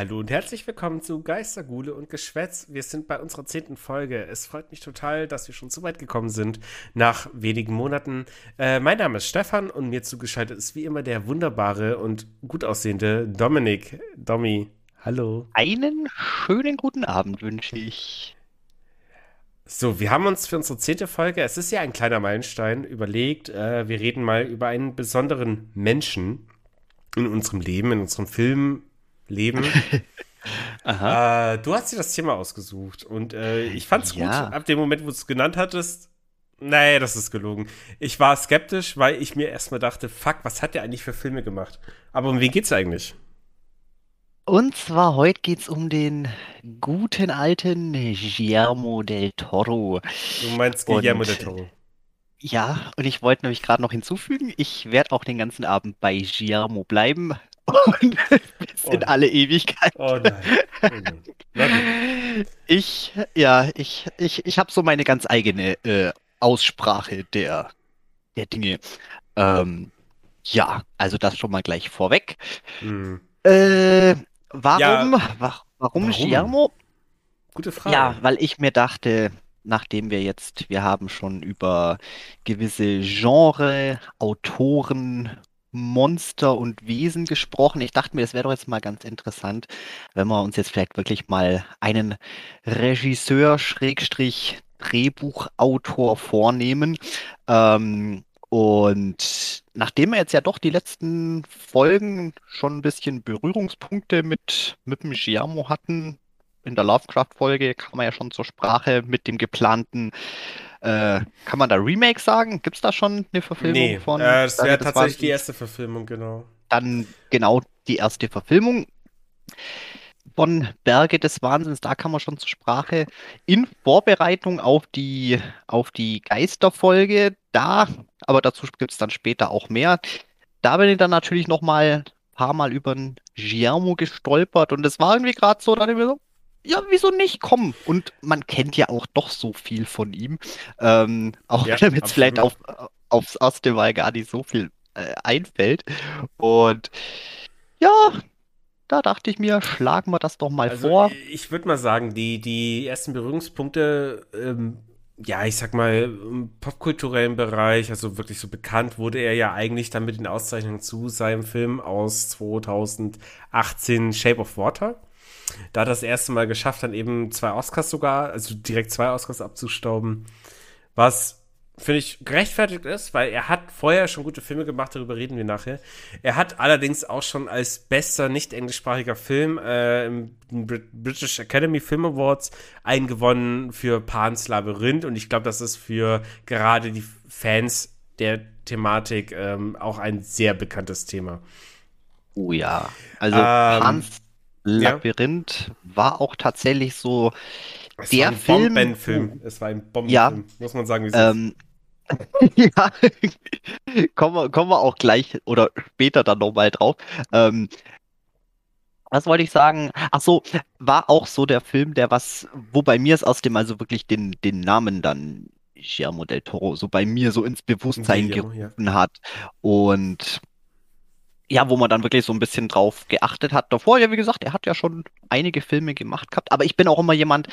Hallo und herzlich willkommen zu Geistergule und Geschwätz. Wir sind bei unserer zehnten Folge. Es freut mich total, dass wir schon so weit gekommen sind nach wenigen Monaten. Äh, mein Name ist Stefan und mir zugeschaltet ist wie immer der wunderbare und gut aussehende Dominik. Domi, hallo. Einen schönen guten Abend wünsche ich. So, wir haben uns für unsere zehnte Folge, es ist ja ein kleiner Meilenstein, überlegt, äh, wir reden mal über einen besonderen Menschen in unserem Leben, in unserem Film, Leben. Aha. Äh, du hast dir das Thema ausgesucht und äh, ich fand es ja. gut. Ab dem Moment, wo du es genannt hattest, nee, das ist gelogen. Ich war skeptisch, weil ich mir erstmal dachte, fuck, was hat der eigentlich für Filme gemacht? Aber um wen geht's eigentlich? Und zwar heute geht's um den guten alten Guillermo del Toro. Du meinst Guillermo und, del Toro? Ja, und ich wollte nämlich gerade noch hinzufügen, ich werde auch den ganzen Abend bei Guillermo bleiben, und bis oh. in alle Ewigkeit. Oh nein. Oh nein. Ich, ja, ich, ich, ich habe so meine ganz eigene äh, Aussprache der, der Dinge. Ähm, ja, also das schon mal gleich vorweg. Hm. Äh, warum, ja. wa warum, warum? Gute Frage. Ja, weil ich mir dachte, nachdem wir jetzt, wir haben schon über gewisse Genre, Autoren Monster und Wesen gesprochen. Ich dachte mir, es wäre doch jetzt mal ganz interessant, wenn wir uns jetzt vielleicht wirklich mal einen Regisseur, Schrägstrich, Drehbuchautor vornehmen. Ähm, und nachdem wir jetzt ja doch die letzten Folgen schon ein bisschen Berührungspunkte mit, mit dem Giamo hatten, in der Lovecraft-Folge kam man ja schon zur Sprache mit dem geplanten äh, kann man da Remake sagen? Gibt es da schon eine Verfilmung nee, von? Äh, das wäre tatsächlich die erste Verfilmung, genau. Dann genau die erste Verfilmung von Berge des Wahnsinns, da kam man schon zur Sprache. In Vorbereitung auf die, auf die Geisterfolge, da, aber dazu gibt es dann später auch mehr. Da bin ich dann natürlich noch mal ein paar Mal über den Giacomo gestolpert und es war irgendwie gerade so, dass ich mir so, ja, wieso nicht? Komm. Und man kennt ja auch doch so viel von ihm. Ähm, auch ja, wenn jetzt vielleicht auf, aufs erste Mal gar nicht so viel äh, einfällt. Und ja, da dachte ich mir, schlagen wir das doch mal also, vor. Ich würde mal sagen, die, die ersten Berührungspunkte, ähm, ja, ich sag mal, im popkulturellen Bereich, also wirklich so bekannt wurde er ja eigentlich dann mit den Auszeichnungen zu seinem Film aus 2018 Shape of Water da das erste Mal geschafft, dann eben zwei Oscars sogar, also direkt zwei Oscars abzustauben, was finde ich gerechtfertigt ist, weil er hat vorher schon gute Filme gemacht, darüber reden wir nachher. Er hat allerdings auch schon als bester nicht englischsprachiger Film äh, im British Academy Film Awards einen gewonnen für Pan's Labyrinth und ich glaube, das ist für gerade die Fans der Thematik ähm, auch ein sehr bekanntes Thema. Oh ja, also ähm, Pan's Labyrinth ja. war auch tatsächlich so es der war ein Film. Bombenfilm. Es war ein Bombenfilm, ja, muss man sagen, wie ähm, ja, kommen wir, kommen wir auch gleich oder später dann nochmal drauf. Ähm, was wollte ich sagen? Ach so, war auch so der Film, der was, wo bei mir es aus dem also wirklich den, den Namen dann Guillermo del Toro so bei mir so ins Bewusstsein Guillermo, gerufen ja. hat. Und ja, wo man dann wirklich so ein bisschen drauf geachtet hat. Davor, ja, wie gesagt, er hat ja schon einige Filme gemacht gehabt, aber ich bin auch immer jemand,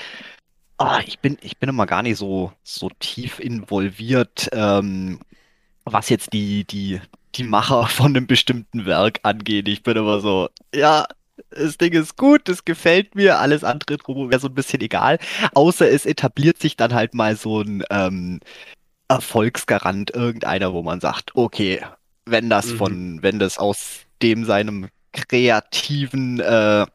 ah, ich bin, ich bin immer gar nicht so, so tief involviert, ähm, was jetzt die, die, die Macher von einem bestimmten Werk angeht. Ich bin immer so, ja, das Ding ist gut, das gefällt mir, alles andere wäre so ein bisschen egal. Außer es etabliert sich dann halt mal so ein ähm, Erfolgsgarant, irgendeiner, wo man sagt, okay, wenn das mhm. von, wenn das aus dem seinem kreativen äh,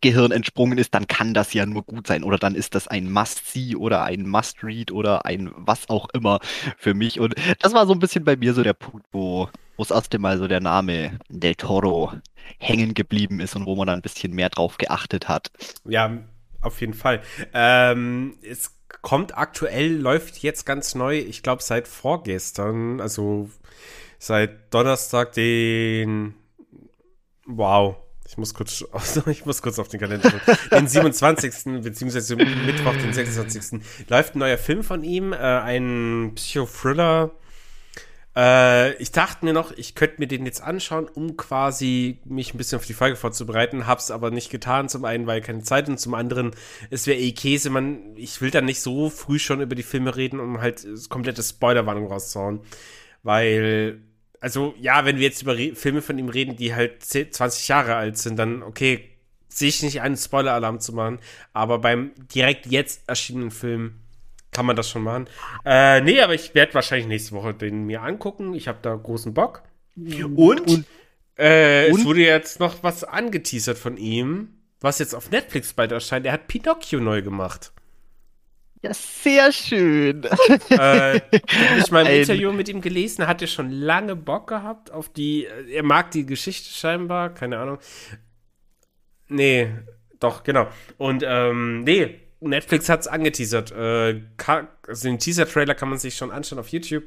Gehirn entsprungen ist, dann kann das ja nur gut sein. Oder dann ist das ein Must-See oder ein Must-Read oder ein was auch immer für mich. Und das war so ein bisschen bei mir so der Punkt, wo, wo das erste Mal so der Name Del Toro hängen geblieben ist und wo man dann ein bisschen mehr drauf geachtet hat. Ja, auf jeden Fall. Ähm, es kommt aktuell, läuft jetzt ganz neu, ich glaube seit vorgestern, also seit Donnerstag den. Wow. Ich muss kurz, ich muss kurz auf den Kalender schauen. Den 27. beziehungsweise Mittwoch, den 26. läuft ein neuer Film von ihm, äh, ein Psychothriller. Äh, ich dachte mir noch, ich könnte mir den jetzt anschauen, um quasi mich ein bisschen auf die Folge vorzubereiten, hab's aber nicht getan. Zum einen, weil keine Zeit und zum anderen, es wäre eh Käse. Man, ich will dann nicht so früh schon über die Filme reden, um halt komplette Spoilerwarnung rauszuhauen. Weil, also ja, wenn wir jetzt über Re Filme von ihm reden, die halt 10, 20 Jahre alt sind, dann okay, sehe ich nicht einen Spoiler-Alarm zu machen. Aber beim direkt jetzt erschienenen Film kann man das schon machen. Äh, nee, aber ich werde wahrscheinlich nächste Woche den mir angucken. Ich habe da großen Bock. Und, und, äh, und, es wurde jetzt noch was angeteasert von ihm, was jetzt auf Netflix bald erscheint. Er hat Pinocchio neu gemacht. Ja, sehr schön. äh, habe ich mal im Interview mit ihm gelesen, hat er schon lange Bock gehabt auf die, er mag die Geschichte scheinbar, keine Ahnung. Nee, doch, genau. Und ähm, nee, Netflix hat es angeteasert. Äh, also den Teaser-Trailer kann man sich schon anschauen auf YouTube.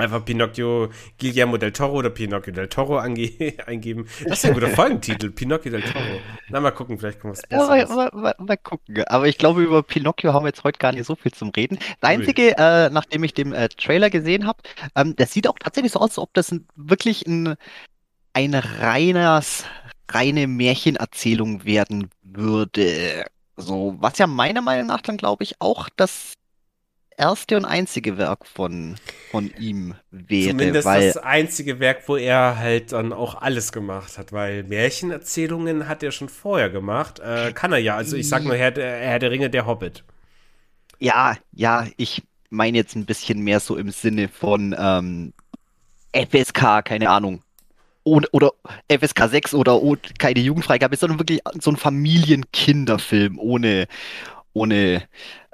Einfach Pinocchio Guillermo del Toro oder Pinocchio del Toro eingeben. Das ist ein guter Folgentitel, Pinocchio del Toro. Na, mal gucken, vielleicht kommt was Besseres. Ja, mal, mal, mal, gucken. Aber ich glaube, über Pinocchio haben wir jetzt heute gar nicht so viel zum Reden. Das Einzige, äh, nachdem ich den äh, Trailer gesehen habe, ähm, das sieht auch tatsächlich so aus, als ob das ein, wirklich ein, ein reines, reine Märchenerzählung werden würde. So, was ja meiner Meinung nach dann, glaube ich, auch das erste und einzige Werk von, von ihm wäre. Zumindest weil, das einzige Werk, wo er halt dann auch alles gemacht hat, weil Märchenerzählungen hat er schon vorher gemacht. Äh, kann er ja. Also ich sag nur Herr, Herr der Ringe, der Hobbit. Ja, ja, ich meine jetzt ein bisschen mehr so im Sinne von ähm, FSK, keine Ahnung oder, oder FSK 6 oder keine Jugendfreigabe, sondern wirklich so ein Familienkinderfilm ohne, ohne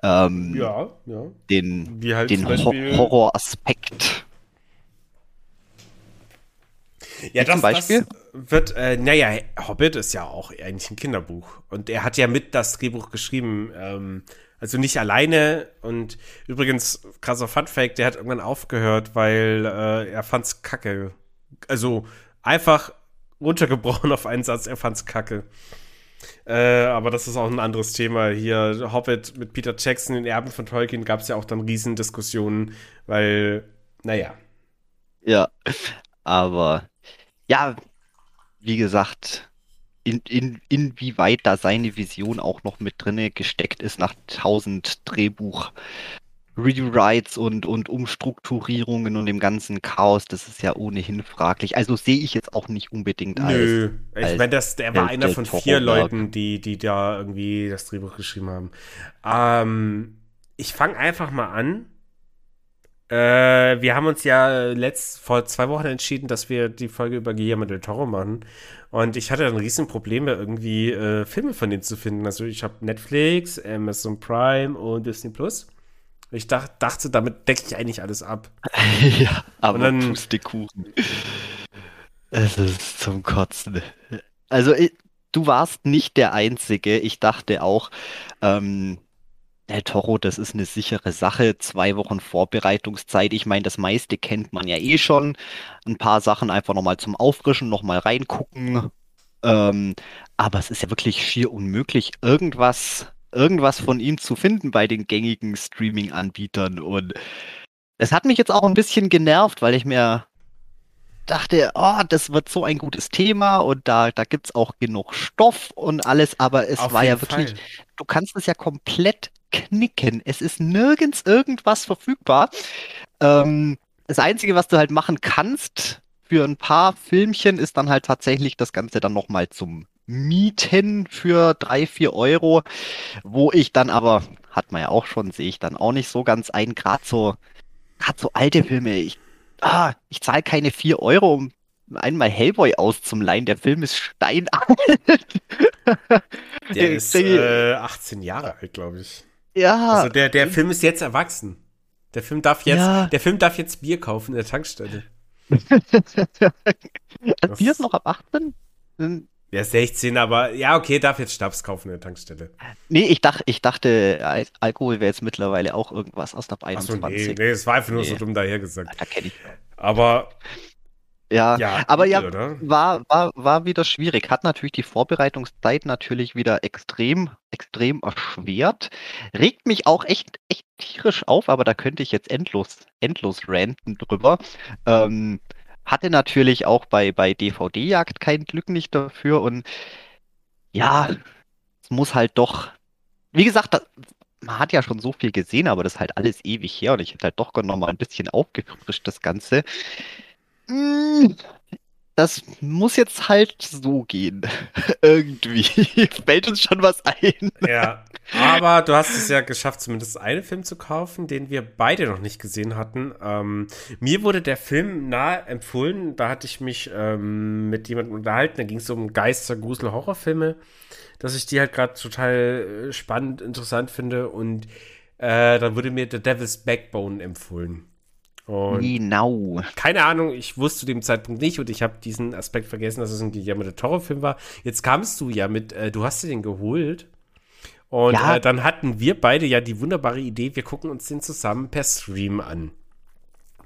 ähm, ja, ja. den, halt den Ho Horroraspekt. Ja, das, das, wird, äh, naja, Hobbit ist ja auch eigentlich ein Kinderbuch. Und er hat ja mit das Drehbuch geschrieben. Ähm, also nicht alleine. Und übrigens, krasser Funfact, der hat irgendwann aufgehört, weil äh, er fand's kacke. Also einfach runtergebrochen auf einen Satz, er fand's kacke. Äh, aber das ist auch ein anderes Thema. Hier, Hobbit mit Peter Jackson, den Erben von Tolkien, gab es ja auch dann Riesendiskussionen, weil, naja. Ja, aber ja, wie gesagt, in, in, inwieweit da seine Vision auch noch mit drinne gesteckt ist nach tausend Drehbuch Rewrites und, und Umstrukturierungen und dem ganzen Chaos, das ist ja ohnehin fraglich. Also sehe ich jetzt auch nicht unbedingt als. Nö, ich meine, der war einer von vier Leuten, die, die da irgendwie das Drehbuch geschrieben haben. Ähm, ich fange einfach mal an. Äh, wir haben uns ja letzt, vor zwei Wochen entschieden, dass wir die Folge über Guillermo del Toro machen. Und ich hatte dann riesen Probleme, irgendwie äh, Filme von denen zu finden. Also ich habe Netflix, Amazon Prime und Disney Plus. Ich dacht, dachte, damit decke ich eigentlich alles ab. ja, aber dann, Pustekuchen. Es ist zum Kotzen. Also, ich, du warst nicht der Einzige. Ich dachte auch, ähm, der Toro, das ist eine sichere Sache. Zwei Wochen Vorbereitungszeit. Ich meine, das meiste kennt man ja eh schon. Ein paar Sachen einfach nochmal zum Auffrischen, nochmal reingucken. Ähm, aber es ist ja wirklich schier unmöglich, irgendwas irgendwas von ihm zu finden bei den gängigen Streaming-Anbietern. Und es hat mich jetzt auch ein bisschen genervt, weil ich mir dachte, oh, das wird so ein gutes Thema und da, da gibt es auch genug Stoff und alles, aber es Auf war ja wirklich, Fall. du kannst es ja komplett knicken. Es ist nirgends irgendwas verfügbar. Ähm, das Einzige, was du halt machen kannst für ein paar Filmchen, ist dann halt tatsächlich das Ganze dann nochmal zum mieten für drei, vier Euro, wo ich dann aber, hat man ja auch schon, sehe ich dann auch nicht so ganz ein, gerade so, gerade so alte Filme, ich, ah, ich zahle keine vier Euro, um einmal Hellboy auszuleihen. Der Film ist steinalt. Der ist äh, 18 Jahre alt, glaube ich. Ja. Also der, der Film ist jetzt erwachsen. Der Film darf jetzt, ja. der Film darf jetzt Bier kaufen in der Tankstelle. Bier ist noch ab 18? Ja, 16, aber ja, okay, darf jetzt Schnaps kaufen in der Tankstelle. Nee, ich, dach, ich dachte, Al Alkohol wäre jetzt mittlerweile auch irgendwas aus der 21. Achso, nee, nee, es war einfach nur nee. so dumm dahergesagt. Da kenne ich. Aber Ja, Ja, aber ja, oder? war, war, war wieder schwierig. Hat natürlich die Vorbereitungszeit natürlich wieder extrem, extrem erschwert. Regt mich auch echt, echt tierisch auf, aber da könnte ich jetzt endlos, endlos ranten drüber. Ähm, hatte natürlich auch bei, bei DVD-Jagd kein Glück nicht dafür und ja, es muss halt doch, wie gesagt, da, man hat ja schon so viel gesehen, aber das ist halt alles ewig her und ich hätte halt doch noch mal ein bisschen aufgefrischt, das Ganze. Mm, Das muss jetzt halt so gehen. Irgendwie. Fällt uns schon was ein. Ja, aber du hast es ja geschafft, zumindest einen Film zu kaufen, den wir beide noch nicht gesehen hatten. Ähm, mir wurde der Film nahe empfohlen. Da hatte ich mich ähm, mit jemandem unterhalten. Da ging es um Geister, Grusel, Horrorfilme, dass ich die halt gerade total äh, spannend, interessant finde. Und äh, dann wurde mir The Devil's Backbone empfohlen. Und Genau. keine Ahnung, ich wusste zu dem Zeitpunkt nicht und ich habe diesen Aspekt vergessen, dass es ein Guillermo del Toro-Film war. Jetzt kamst du ja mit, äh, du hast dir den geholt. Und Ja. äh, dann hatten wir beide ja die wunderbare Idee, wir gucken uns den zusammen per Stream an.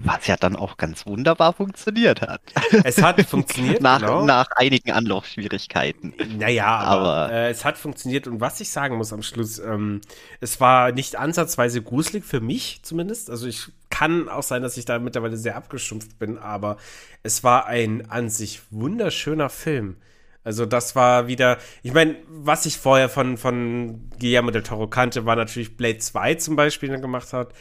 Was ja dann auch ganz wunderbar funktioniert hat. Es hat funktioniert, Nach, genau. nach einigen Anlaufschwierigkeiten. Naja, aber, Aber- äh, es hat funktioniert. Und was ich sagen muss am Schluss, ähm, es war nicht ansatzweise gruselig für mich zumindest. Also ich kann auch sein, dass ich da mittlerweile sehr abgestumpft bin, aber es war ein an sich wunderschöner Film. Also das war wieder, ich meine, was ich vorher von, von Guillermo del Toro kannte, war natürlich Blade 2 zum Beispiel, den er gemacht hat.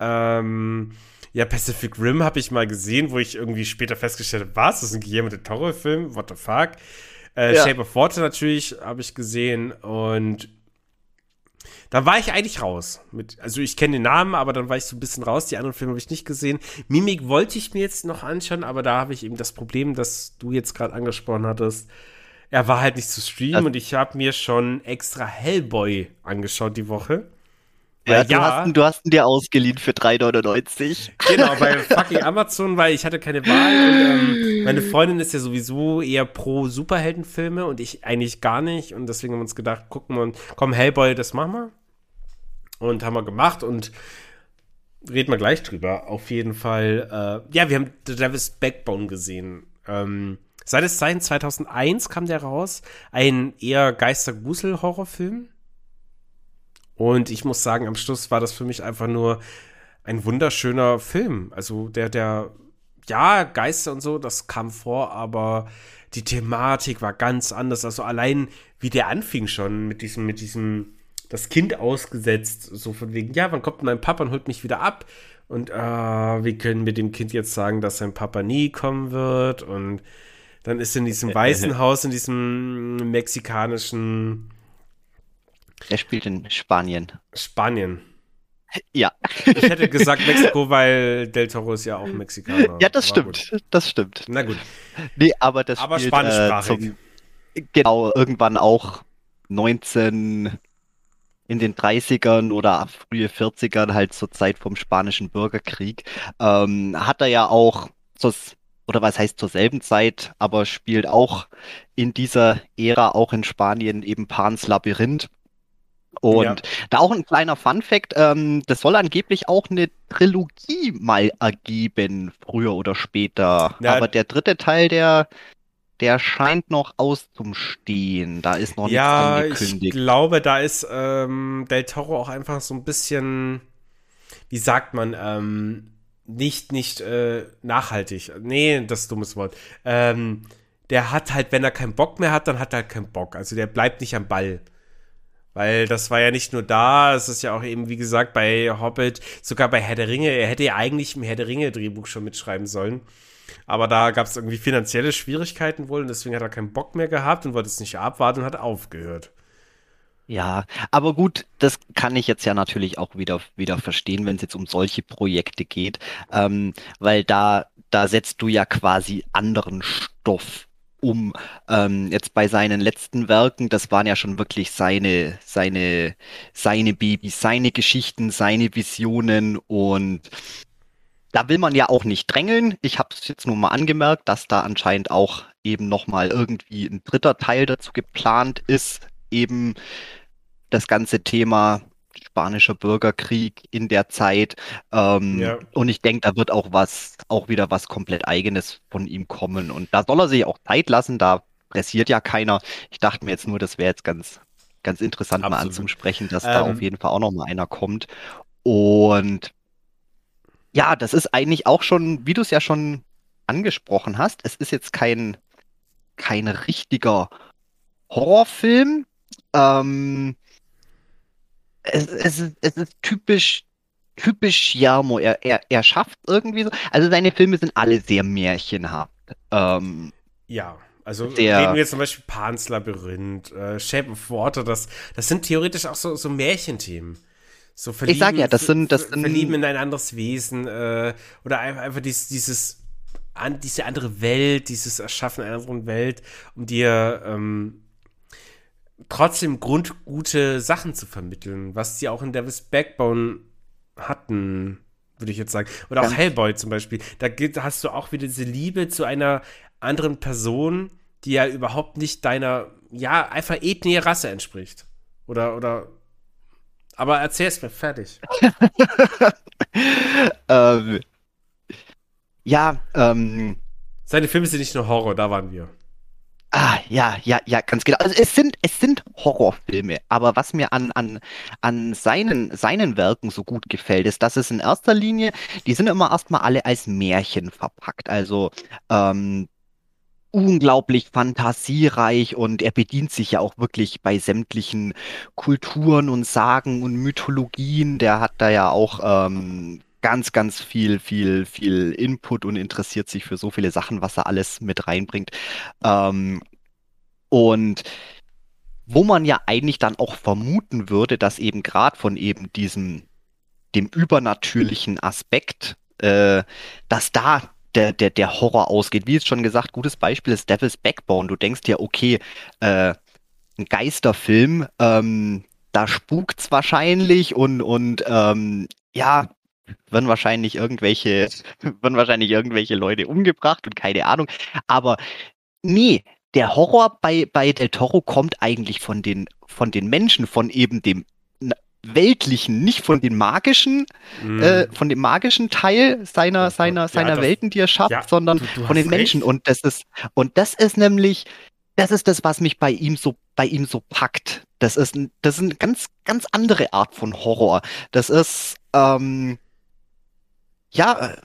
Ähm, ja, Pacific Rim habe ich mal gesehen, wo ich irgendwie später festgestellt habe, was, das ist ein Guillermo del Toro-Film, what the fuck. Äh, Ja. Shape of Water natürlich habe ich gesehen und da war ich eigentlich raus. Mit, also ich kenne den Namen, aber dann war ich so ein bisschen raus. Die anderen Filme habe ich nicht gesehen. Mimik wollte ich mir jetzt noch anschauen, aber da habe ich eben das Problem, das du jetzt gerade angesprochen hattest. Er war halt nicht zu streamen Also- und ich habe mir schon extra Hellboy angeschaut die Woche. Ja, Weil du, hast, ihn- du hast ihn dir ausgeliehen für 3,99. Genau, bei fucking Amazon, weil ich hatte keine Wahl. Und, ähm, meine Freundin ist ja sowieso eher pro Superheldenfilme und ich eigentlich gar nicht. Und deswegen haben wir uns gedacht, gucken wir und komm, Hellboy, das machen wir. Und haben wir gemacht und reden wir gleich drüber. Auf jeden Fall, äh, ja, wir haben The Devil's Backbone gesehen. Ähm, seines Zeichens 2001 kam der raus. Ein eher Geister-Grusel-Horrorfilm. Und ich muss sagen, am Schluss war das für mich einfach nur ein wunderschöner Film. Also der, der, ja, Geister und so, das kam vor, aber die Thematik war ganz anders. Also allein wie der anfing schon mit diesem, mit diesem, das Kind ausgesetzt, so von wegen, ja, wann kommt mein Papa und holt mich wieder ab? Und äh, wir können mit dem Kind jetzt sagen, dass sein Papa nie kommen wird. Und dann ist er in diesem weißen Haus, in diesem mexikanischen Er spielt in Spanien. Spanien. Ja. Ich hätte gesagt Mexiko, weil Del Toro ist ja auch Mexikaner. Ja, das Aber gut. stimmt. Das stimmt. Na gut. Nee, aber das Aber spielt, spanischsprachig. zum, genau, irgendwann auch 19 in den 30ern oder frühe 40ern, halt zur Zeit vom Spanischen Bürgerkrieg, ähm, hat er ja auch, zur, oder was heißt zur selben Zeit, aber spielt auch in dieser Ära auch in Spanien eben Pans Labyrinth. Und Ja. da auch ein kleiner Fun-Fact, ähm, das soll angeblich auch eine Trilogie mal ergeben, früher oder später. Ja. Aber der dritte Teil, der, der scheint noch auszustehen. Da ist noch nichts Ja, ich angekündigt. glaube, da ist ähm, Del Toro auch einfach so ein bisschen, wie sagt man, ähm, nicht, nicht äh, nachhaltig. Nee, das ist ein dummes Wort. Ähm, der hat halt, wenn er keinen Bock mehr hat, dann hat er halt keinen Bock. Also der bleibt nicht am Ball. Weil das war ja nicht nur da, es ist ja auch eben, wie gesagt, bei Hobbit, sogar bei Herr der Ringe, er hätte ja eigentlich im Herr der Ringe Drehbuch schon mitschreiben sollen. Aber da gab es irgendwie finanzielle Schwierigkeiten wohl und deswegen hat er keinen Bock mehr gehabt und wollte es nicht abwarten und hat aufgehört. Ja, aber gut, das kann ich jetzt ja natürlich auch wieder, wieder verstehen, wenn es jetzt um solche Projekte geht, ähm, weil da, da setzt du ja quasi anderen Stoff um. Ähm, jetzt bei seinen letzten Werken, das waren ja schon wirklich seine, seine, seine Babys, seine Geschichten, seine Visionen und da will man ja auch nicht drängeln. Ich habe es jetzt nur mal angemerkt, dass da anscheinend auch eben nochmal irgendwie ein dritter Teil dazu geplant ist, eben das ganze Thema spanischer Bürgerkrieg in der Zeit. Ähm, Ja, und ich denke, da wird auch was, auch wieder was komplett Eigenes von ihm kommen. Und da soll er sich auch Zeit lassen, da pressiert ja keiner. Ich dachte mir jetzt nur, das wäre jetzt ganz, ganz interessant mal absolut. anzusprechen, dass da auf Ähm, jeden Fall auch noch mal einer kommt. Und ja, das ist eigentlich auch schon, wie du es ja schon angesprochen hast, es ist jetzt kein, kein richtiger Horrorfilm. Ähm, es, es ist, es ist typisch, typisch Jarmo. Er, er, er schafft irgendwie so. Also seine Filme sind alle sehr märchenhaft. Ähm, ja. Also reden der, wir jetzt zum Beispiel Pan's Labyrinth, äh, Shape of Water, das, das sind theoretisch auch so, so Märchenthemen. So ich sag ja, verlieben, das sind, das ver, verlieben sind, in ein anderes Wesen äh, oder einfach, einfach dieses, dieses an, diese andere Welt, dieses Erschaffen einer anderen Welt, um dir ähm, trotzdem grundgute Sachen zu vermitteln, was sie auch in Devil's Backbone hatten, würde ich jetzt sagen. Oder auch ganz, Hellboy zum Beispiel. Da hast du auch wieder diese Liebe zu einer anderen Person, die ja überhaupt nicht deiner, ja, einfach Ethnie, Rasse entspricht. Oder, oder, aber erzähl's mir fertig. ähm, ja, ähm, Seine Filme sind nicht nur Horror, da waren wir. Ah, ja, ja, ja, ganz genau. Also es sind, es sind Horrorfilme, aber was mir an, an, an seinen, seinen Werken so gut gefällt, ist, dass es in erster Linie, die sind immer erstmal alle als Märchen verpackt. Also ähm, unglaublich fantasiereich und er bedient sich ja auch wirklich bei sämtlichen Kulturen und Sagen und Mythologien. Der hat da ja auch ähm, ganz, ganz viel, viel, viel Input und interessiert sich für so viele Sachen, was er alles mit reinbringt. Ähm, und wo man ja eigentlich dann auch vermuten würde, dass eben gerade von eben diesem, dem übernatürlichen Aspekt, äh, dass da der, der, der Horror ausgeht. Wie jetzt schon gesagt, gutes Beispiel ist Devil's Backbone. Du denkst ja, okay, äh, ein Geisterfilm, ähm, da spukt's wahrscheinlich und, und ähm, ja, werden wahrscheinlich irgendwelche, werden wahrscheinlich irgendwelche Leute umgebracht und keine Ahnung. Aber nee, der Horror bei, bei Del Toro kommt eigentlich von den, von den Menschen, von eben dem weltlichen, nicht von den magischen, äh, Mm, von dem magischen Teil seiner, Gott. seiner, Ja, seiner das, Welten, die er ja, schafft, sondern du, du von den Menschen. recht. Und das ist, und das ist nämlich, das ist das, was mich bei ihm so, bei ihm so packt. Das ist, das ist eine ganz, ganz andere Art von Horror. Das ist, ähm, ja, äh,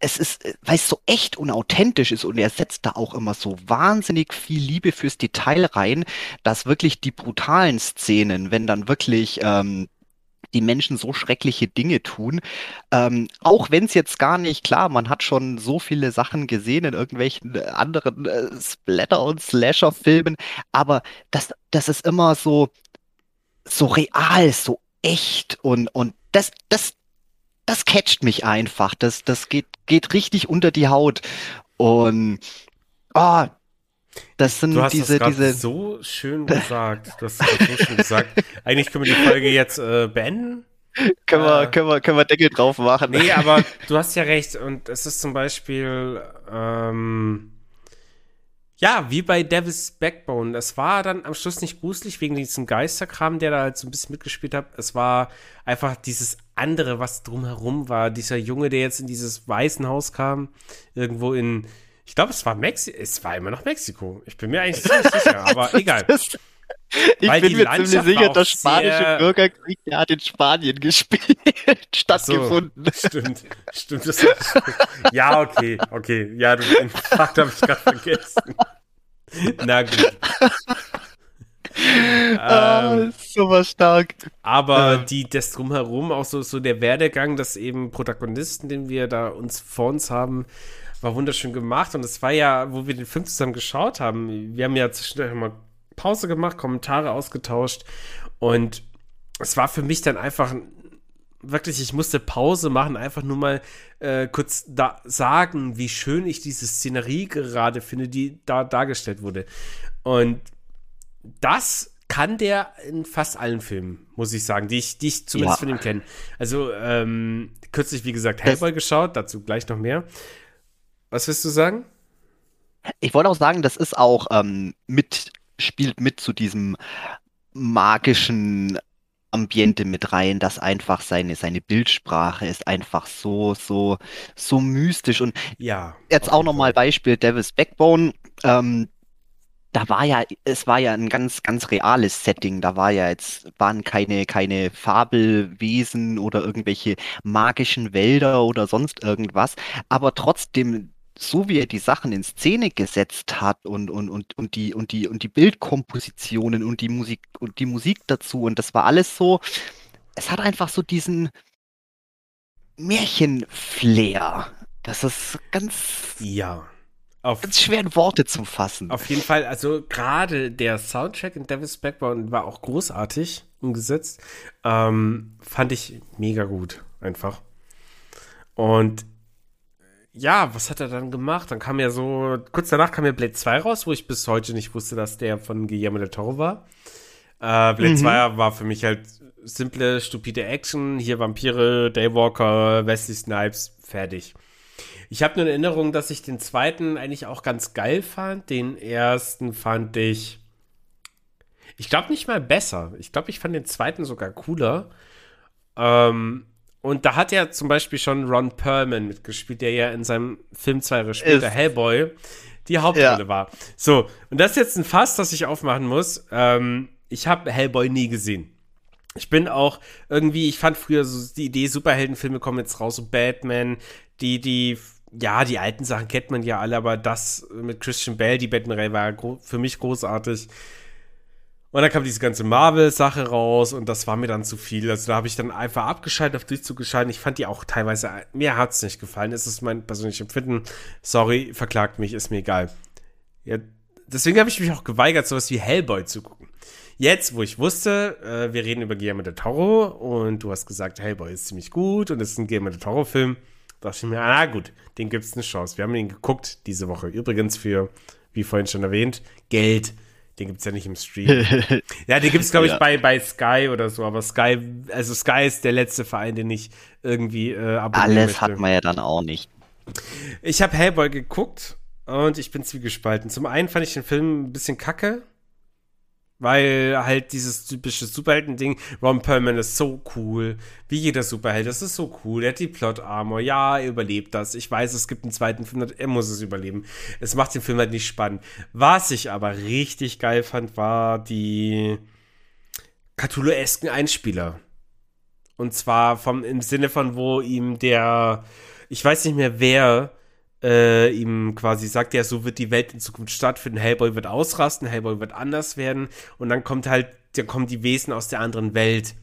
es ist, äh, weil es so echt und authentisch ist und er setzt da auch immer so wahnsinnig viel Liebe fürs Detail rein, dass wirklich die brutalen Szenen, wenn dann wirklich ähm, die Menschen so schreckliche Dinge tun, ähm, auch wenn es jetzt gar nicht, klar, man hat schon so viele Sachen gesehen in irgendwelchen äh, anderen äh, Splatter- und Slasher-Filmen, aber das, das ist immer so, so real, so echt und, und das, das, das catcht mich einfach. Das, das geht, geht richtig unter die Haut. Und oh, das Du sind hast das diese, gerade diese, so schön gesagt. Du hast das grad so schön gesagt. Eigentlich können wir die Folge jetzt äh, beenden. können wir, Äh, können wir, können wir Deckel drauf machen. nee, aber du hast ja recht. Und es ist zum Beispiel, ähm, ja, wie bei Devil's Backbone. Das war dann am Schluss nicht gruselig wegen diesem Geisterkram, der da halt so ein bisschen mitgespielt hat. Es war einfach dieses andere, was drumherum war. Dieser Junge, der jetzt in dieses Waisenhaus kam, irgendwo in, ich glaube, es war Mexiko. Es war immer noch Mexiko. Ich bin mir eigentlich ziemlich sicher, aber egal. Ich Weil bin mir ziemlich sicher, der spanische. Bürgerkrieg, der hat in Spanien gespielt, Ach so, stattgefunden. stimmt, stimmt. Das ja, okay, okay. Ja, den Fakt habe ich gerade vergessen. Na gut. Ah, Ähm, ist sowas stark. aber Äh, die, das drumherum, auch so, so der Werdegang, dass eben Protagonisten, den wir da uns vor uns haben, war wunderschön gemacht. Und es war ja, wo wir den Film zusammen geschaut haben, wir haben ja zwischendurch mal Pause gemacht, Kommentare ausgetauscht. Und es war für mich dann einfach wirklich, ich musste Pause machen, einfach nur mal äh, kurz da sagen, wie schön ich diese Szenerie gerade finde, die da dargestellt wurde. Und das kann der in fast allen Filmen, muss ich sagen, die ich, die ich zumindest ja, von ihm kenne. Also, ähm, kürzlich, wie gesagt, das, Hellboy geschaut, dazu gleich noch mehr. Was willst du sagen? ich wollte auch sagen, das ist auch ähm, mit, spielt mit zu diesem magischen Ambiente mit rein, dass einfach seine, seine Bildsprache ist einfach so, so, so mystisch. Und Ja, jetzt auch nochmal. Beispiel Devil's Backbone. Ähm, da war ja, es war ja ein ganz, ganz reales Setting. Da war ja jetzt, waren keine, keine Fabelwesen oder irgendwelche magischen Wälder oder sonst irgendwas. Aber trotzdem, so wie er die Sachen in Szene gesetzt hat und, und, und, und die, und die, und die Bildkompositionen und die Musik und die Musik dazu, und das war alles so, es hat einfach so diesen Märchenflair. Das ist ganz, Ja. Auf, ganz schwer in Worte zu fassen. auf jeden Fall, also gerade der Soundtrack in Devil's Backbone war auch großartig umgesetzt. Ähm, fand ich mega gut, einfach. Und ja, was hat er dann gemacht? Dann kam ja so, kurz danach kam ja Blade 2 raus, wo ich bis heute nicht wusste, dass der von Guillermo del Toro war. Äh, Blade Mhm. 2 war für mich halt simple, stupide Action. Hier Vampire, Daywalker, Wesley Snipes, fertig. Ich habe nur in Erinnerung, dass ich den zweiten eigentlich auch ganz geil fand. Den ersten fand ich, ich glaube nicht mal besser. Ich glaube, ich fand den zweiten sogar cooler. Ähm, und da hat ja zum Beispiel schon Ron Perlman mitgespielt, der ja in seinem Film zwei Jahre später, Ist- Hellboy, die Hauptrolle Ja. war. So, und das ist jetzt ein Fass, das ich aufmachen muss. Ähm, ich habe Hellboy nie gesehen. Ich bin auch irgendwie, ich fand früher so die Idee, Superheldenfilme kommen jetzt raus, so Batman, die, die, ja, die alten Sachen kennt man ja alle, aber das mit Christian Bale, die Batman-Reihe war für mich großartig. Und dann kam diese ganze Marvel-Sache raus und das war mir dann zu viel. Also da habe ich dann einfach abgeschaltet, auf Durchzug geschaltet. Ich fand die auch teilweise, mir hat's nicht gefallen. Es ist mein persönliches Empfinden. Sorry, verklagt mich, ist mir egal. Ja, deswegen habe ich mich auch geweigert, sowas wie Hellboy zu gucken. Jetzt, wo ich wusste, äh, wir reden über Guillermo del Toro und du hast gesagt, Hellboy ist ziemlich gut und es ist ein Guillermo del Toro-Film, dachte ich mir, ah gut, den gibt's eine Chance. Wir haben ihn geguckt diese Woche. Übrigens für, wie vorhin schon erwähnt, Geld. Den gibt's ja nicht im Stream. ja, den gibt's glaube ich Ja. bei, bei Sky oder so, aber Sky, also Sky ist der letzte Verein, den ich irgendwie äh, abonnieren Alles möchte. hat man ja dann auch nicht. Ich habe Hellboy geguckt und ich bin zwiegespalten. Zum einen fand ich den Film ein bisschen kacke, weil halt dieses typische Superhelden-Ding, Ron Perlman ist so cool, wie jeder Superheld, das ist so cool, er hat die Plot-Armor, ja, er überlebt das. Ich weiß, es gibt einen zweiten Film, er muss es überleben. Es macht den Film halt nicht spannend. Was ich aber richtig geil fand, war die Cthulhu-esken Einspieler. Und zwar vom, im Sinne von, wo ihm der, ich weiß nicht mehr wer, äh, ihm quasi sagt, ja, so wird die Welt in Zukunft stattfinden. Hellboy wird ausrasten, Hellboy wird anders werden. Und dann kommt halt, dann kommen die Wesen aus der anderen Welt.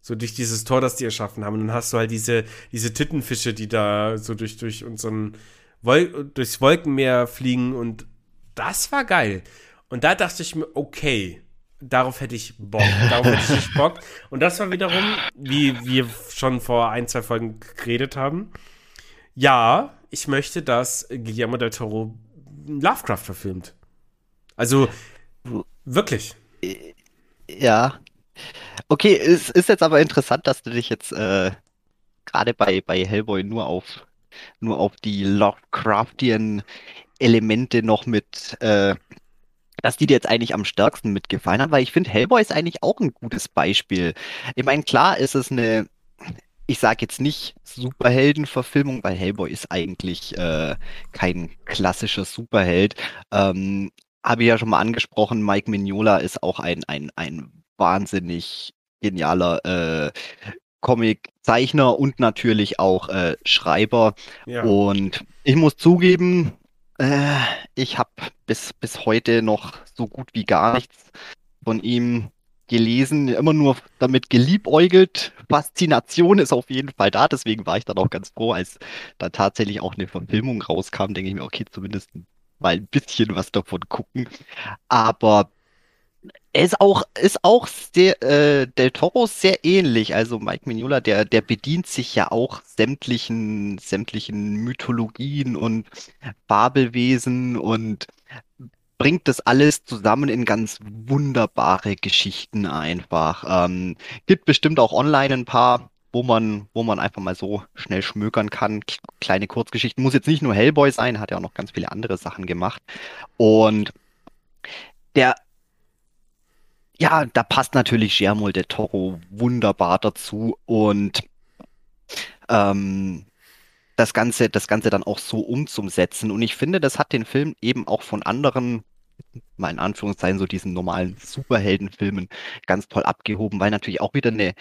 So durch dieses Tor, das die erschaffen haben. Und dann hast du halt diese, diese Tittenfische, die da so durch, durch unseren Wol durchs Wolkenmeer fliegen. Und das war geil. Und da dachte ich mir, okay, darauf hätte ich Bock. Darauf hätte ich Bock. Und das war wiederum, wie wir schon vor ein, zwei Folgen geredet haben. Ja, ich möchte, dass Guillermo del Toro Lovecraft verfilmt. Also, wirklich. Ja. Okay, es ist jetzt aber interessant, dass du dich jetzt äh, gerade bei, bei Hellboy nur auf, nur auf die Lovecraftian Elemente noch mit, äh, dass die dir jetzt eigentlich am stärksten mitgefallen haben, weil ich finde, Hellboy ist eigentlich auch ein gutes Beispiel. Ich meine, klar ist es eine, ich sage jetzt nicht Superheldenverfilmung, weil Hellboy ist eigentlich äh, kein klassischer Superheld. Ähm, habe ich ja schon mal angesprochen, Mike Mignola ist auch ein, ein, ein wahnsinnig genialer äh, Comic-Zeichner und natürlich auch äh, Schreiber. Ja. Und ich muss zugeben, äh, ich habe bis, bis heute noch so gut wie gar nichts von ihm gelesen, immer nur damit geliebäugelt. Faszination ist auf jeden Fall da, deswegen war ich dann auch ganz froh, als da tatsächlich auch eine Verfilmung rauskam, denke ich mir, okay, zumindest mal ein bisschen was davon gucken. Aber er ist auch, ist auch sehr, äh, Del Toro sehr ähnlich. Also Mike Mignola, der, der bedient sich ja auch sämtlichen, sämtlichen Mythologien und Fabelwesen und bringt das alles zusammen in ganz wunderbare Geschichten einfach. Ähm, gibt bestimmt auch online ein paar, wo man, wo man einfach mal so schnell schmökern kann. Kleine Kurzgeschichten. Muss jetzt nicht nur Hellboy sein, hat ja auch noch ganz viele andere Sachen gemacht. Und der ja, da passt natürlich Guillermo del Toro wunderbar dazu und ähm, das Ganze, das Ganze dann auch so umzusetzen. Und ich finde, das hat den Film eben auch von anderen, mal in Anführungszeichen, so diesen normalen Superheldenfilmen ganz toll abgehoben, weil natürlich auch wieder eine,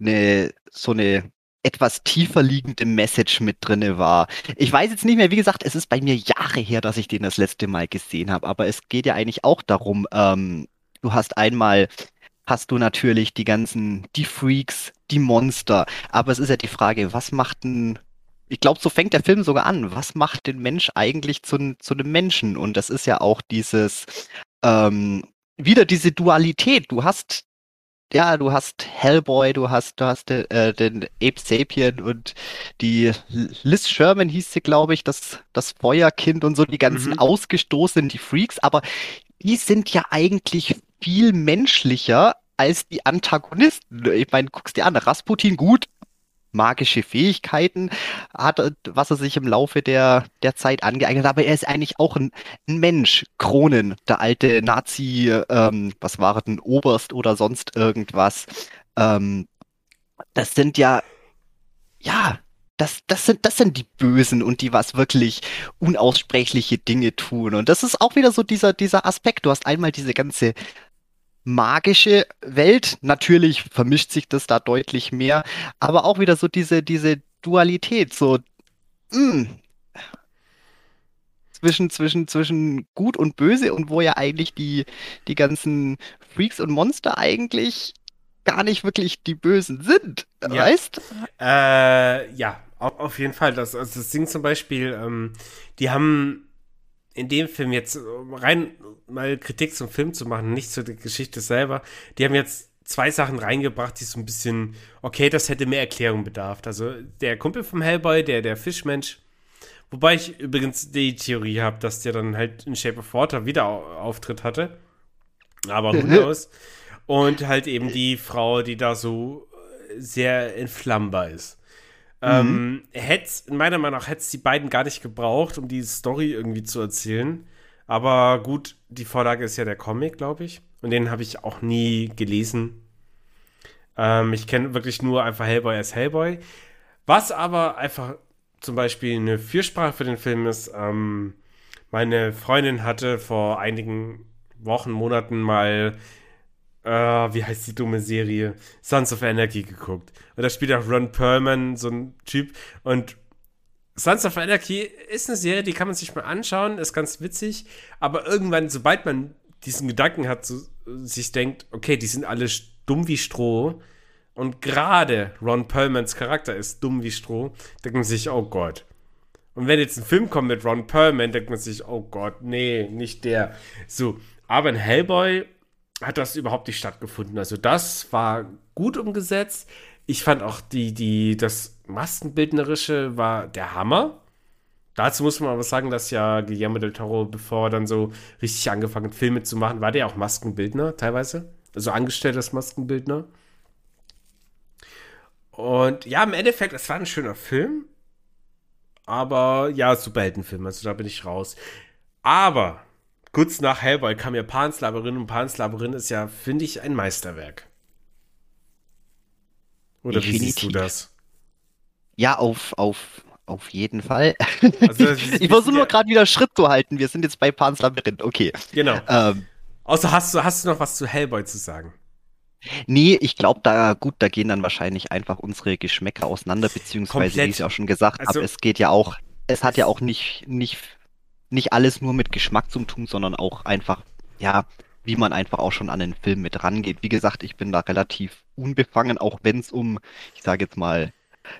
eine so eine etwas tiefer liegende Message mit drinne war. Ich weiß jetzt nicht mehr, wie gesagt, es ist bei mir Jahre her, dass ich den das letzte Mal gesehen habe, aber es geht ja eigentlich auch darum, ähm, du hast einmal hast du natürlich die ganzen, die Freaks, die Monster. Aber es ist ja die Frage, was macht ein, ich glaube, so fängt der Film sogar an. Was macht den Mensch eigentlich zu, zu einem Menschen? Und das ist ja auch dieses, ähm, wieder diese Dualität. Du hast, ja, du hast Hellboy, du hast, du hast äh, den Ape Sapien und die Liz Sherman hieß sie, glaube ich, das, das Feuerkind und so, die ganzen mhm. Ausgestoßenen, die Freaks, aber die sind ja eigentlich viel menschlicher als die Antagonisten. Ich meine, guckst dir an, Rasputin, gut, magische Fähigkeiten hat, was er sich im Laufe der, der Zeit angeeignet hat, aber er ist eigentlich auch ein, ein Mensch. Kronen, der alte Nazi, ähm, was war denn, Oberst oder sonst irgendwas. Ähm, das sind ja, ja, das, das sind, das sind die Bösen und die was wirklich unaussprechliche Dinge tun. Und das ist auch wieder so dieser, dieser Aspekt. Du hast einmal diese ganze magische Welt. Natürlich vermischt sich das da deutlich mehr, aber auch wieder so diese, diese Dualität, so mh, hm, zwischen, zwischen, zwischen gut und böse und wo ja eigentlich die, die ganzen Freaks und Monster eigentlich gar nicht wirklich die Bösen sind, ja. weißt? Äh, ja, auf, auf jeden Fall. Das, also das Ding zum Beispiel, ähm, die haben in dem Film jetzt rein mal Kritik zum Film zu machen, nicht zur Geschichte selber, die haben jetzt zwei Sachen reingebracht, die so ein bisschen, okay, das hätte mehr Erklärung bedarf. Also der Kumpel vom Hellboy, der, der Fischmensch, wobei ich übrigens die Theorie habe, dass der dann halt in Shape of Water wieder Auftritt hatte. Aber who knows? Und halt eben die Frau, die da so sehr entflammbar ist. Mhm. Ähm, meiner Meinung nach hätte es die beiden gar nicht gebraucht, um die Story irgendwie zu erzählen. Aber gut, die Vorlage ist ja der Comic, glaube ich. Und den habe ich auch nie gelesen. Ähm, ich kenne wirklich nur einfach Hellboy als Hellboy. Was aber einfach zum Beispiel eine Fürsprache für den Film ist, ähm, meine Freundin hatte vor einigen Wochen, Monaten mal Uh, wie heißt die dumme Serie? Sons of Anarchy geguckt. Und da spielt auch Ron Perlman, so ein Typ. Und Sons of Anarchy ist eine Serie, die kann man sich mal anschauen, ist ganz witzig. Aber irgendwann, sobald man diesen Gedanken hat, so, sich denkt, okay, die sind alle dumm wie Stroh. Und gerade Ron Perlmans Charakter ist dumm wie Stroh, denkt man sich, oh Gott. Und wenn jetzt ein Film kommt mit Ron Perlman, denkt man sich, oh Gott, nee, nicht der. So, aber in Hellboy hat das überhaupt nicht stattgefunden. Also das war gut umgesetzt. Ich fand auch die, die, das Maskenbildnerische war der Hammer. Dazu muss man aber sagen, dass ja Guillermo del Toro, bevor er dann so richtig angefangen hat, Filme zu machen, war der auch Maskenbildner teilweise. Also angestellt als Maskenbildner. Und ja, im Endeffekt, es war ein schöner Film. Aber ja, Superheldenfilm, also da bin ich raus. Aber kurz nach Hellboy kam ja Pan's Labyrinth und Pan's Labyrinth ist ja, finde ich, ein Meisterwerk. Oder Definitiv. wie siehst du das? Ja, auf, auf, auf jeden Fall. Also, ich versuche nur gerade wieder Schritt zu halten. Wir sind jetzt bei Pan's Labyrinth, okay. Genau. Ähm, Außer hast du, hast du noch was zu Hellboy zu sagen? Nee, ich glaube, da gut, da gehen dann wahrscheinlich einfach unsere Geschmäcker auseinander, beziehungsweise, Komplett. wie ich es auch schon gesagt also, habe, es geht ja auch, es hat ja auch nicht, nicht nicht alles nur mit Geschmack zu tun, sondern auch einfach, ja, wie man einfach auch schon an den Film mit rangeht. Wie gesagt, ich bin da relativ unbefangen, auch wenn es um, ich sage jetzt mal,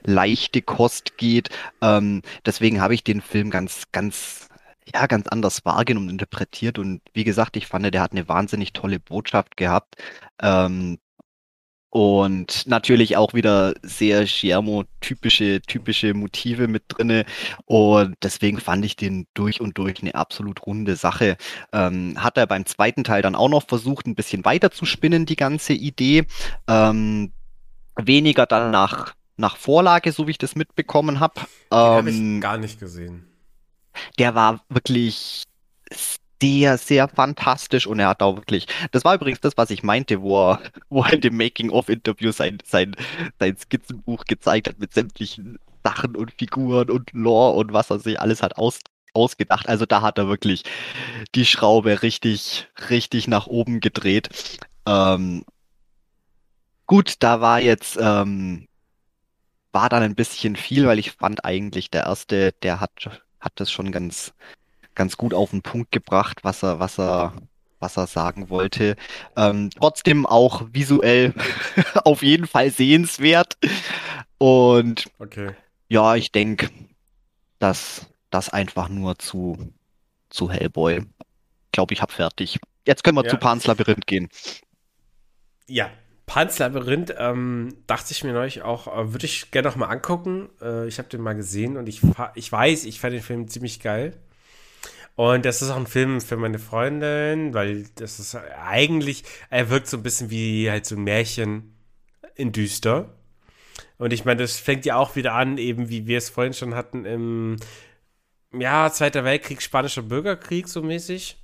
leichte Kost geht. Ähm, deswegen habe ich den Film ganz, ganz, ja, ganz anders wahrgenommen und interpretiert. Und wie gesagt, ich fand, der hat eine wahnsinnig tolle Botschaft gehabt. Ähm, und natürlich auch wieder sehr Giacomo-typische typische Motive mit drinne. Und deswegen fand ich den durch und durch eine absolut runde Sache. Ähm, hat er beim zweiten Teil dann auch noch versucht, ein bisschen weiter zu spinnen, die ganze Idee. Ähm, weniger dann nach, nach Vorlage, so wie ich das mitbekommen habe. Ähm, habe ich gar nicht gesehen. Der war wirklich sehr, sehr fantastisch und er hat auch wirklich, das war übrigens das, was ich meinte, wo er, wo er in dem Making-of-Interview sein, sein, sein Skizzenbuch gezeigt hat mit sämtlichen Sachen und Figuren und Lore und was er sich alles hat aus, ausgedacht. Also da hat er wirklich die Schraube richtig, richtig nach oben gedreht. Ähm, gut, da war jetzt, ähm, war dann ein bisschen viel, weil ich fand eigentlich der erste, der hat, hat das schon ganz, ganz gut auf den Punkt gebracht, was er, was er, was er sagen wollte. Ähm, trotzdem auch visuell auf jeden Fall sehenswert. Und Okay. ja, ich denke, dass das einfach nur zu, zu Hellboy. Ich glaube, ich habe fertig. Jetzt können wir Ja. zu Pans Labyrinth gehen. Ja, Pans Labyrinth, ähm, dachte ich mir neulich auch, äh, würde ich gerne noch mal angucken. Äh, ich habe den mal gesehen und ich, ich weiß, ich fand den Film ziemlich geil. Und das ist auch ein Film für meine Freundin, weil das ist eigentlich, er wirkt so ein bisschen wie halt so ein Märchen in düster. Und ich meine, das fängt ja auch wieder an, eben wie wir es vorhin schon hatten im, ja, Zweiter Weltkrieg, Spanischer Bürgerkrieg so mäßig.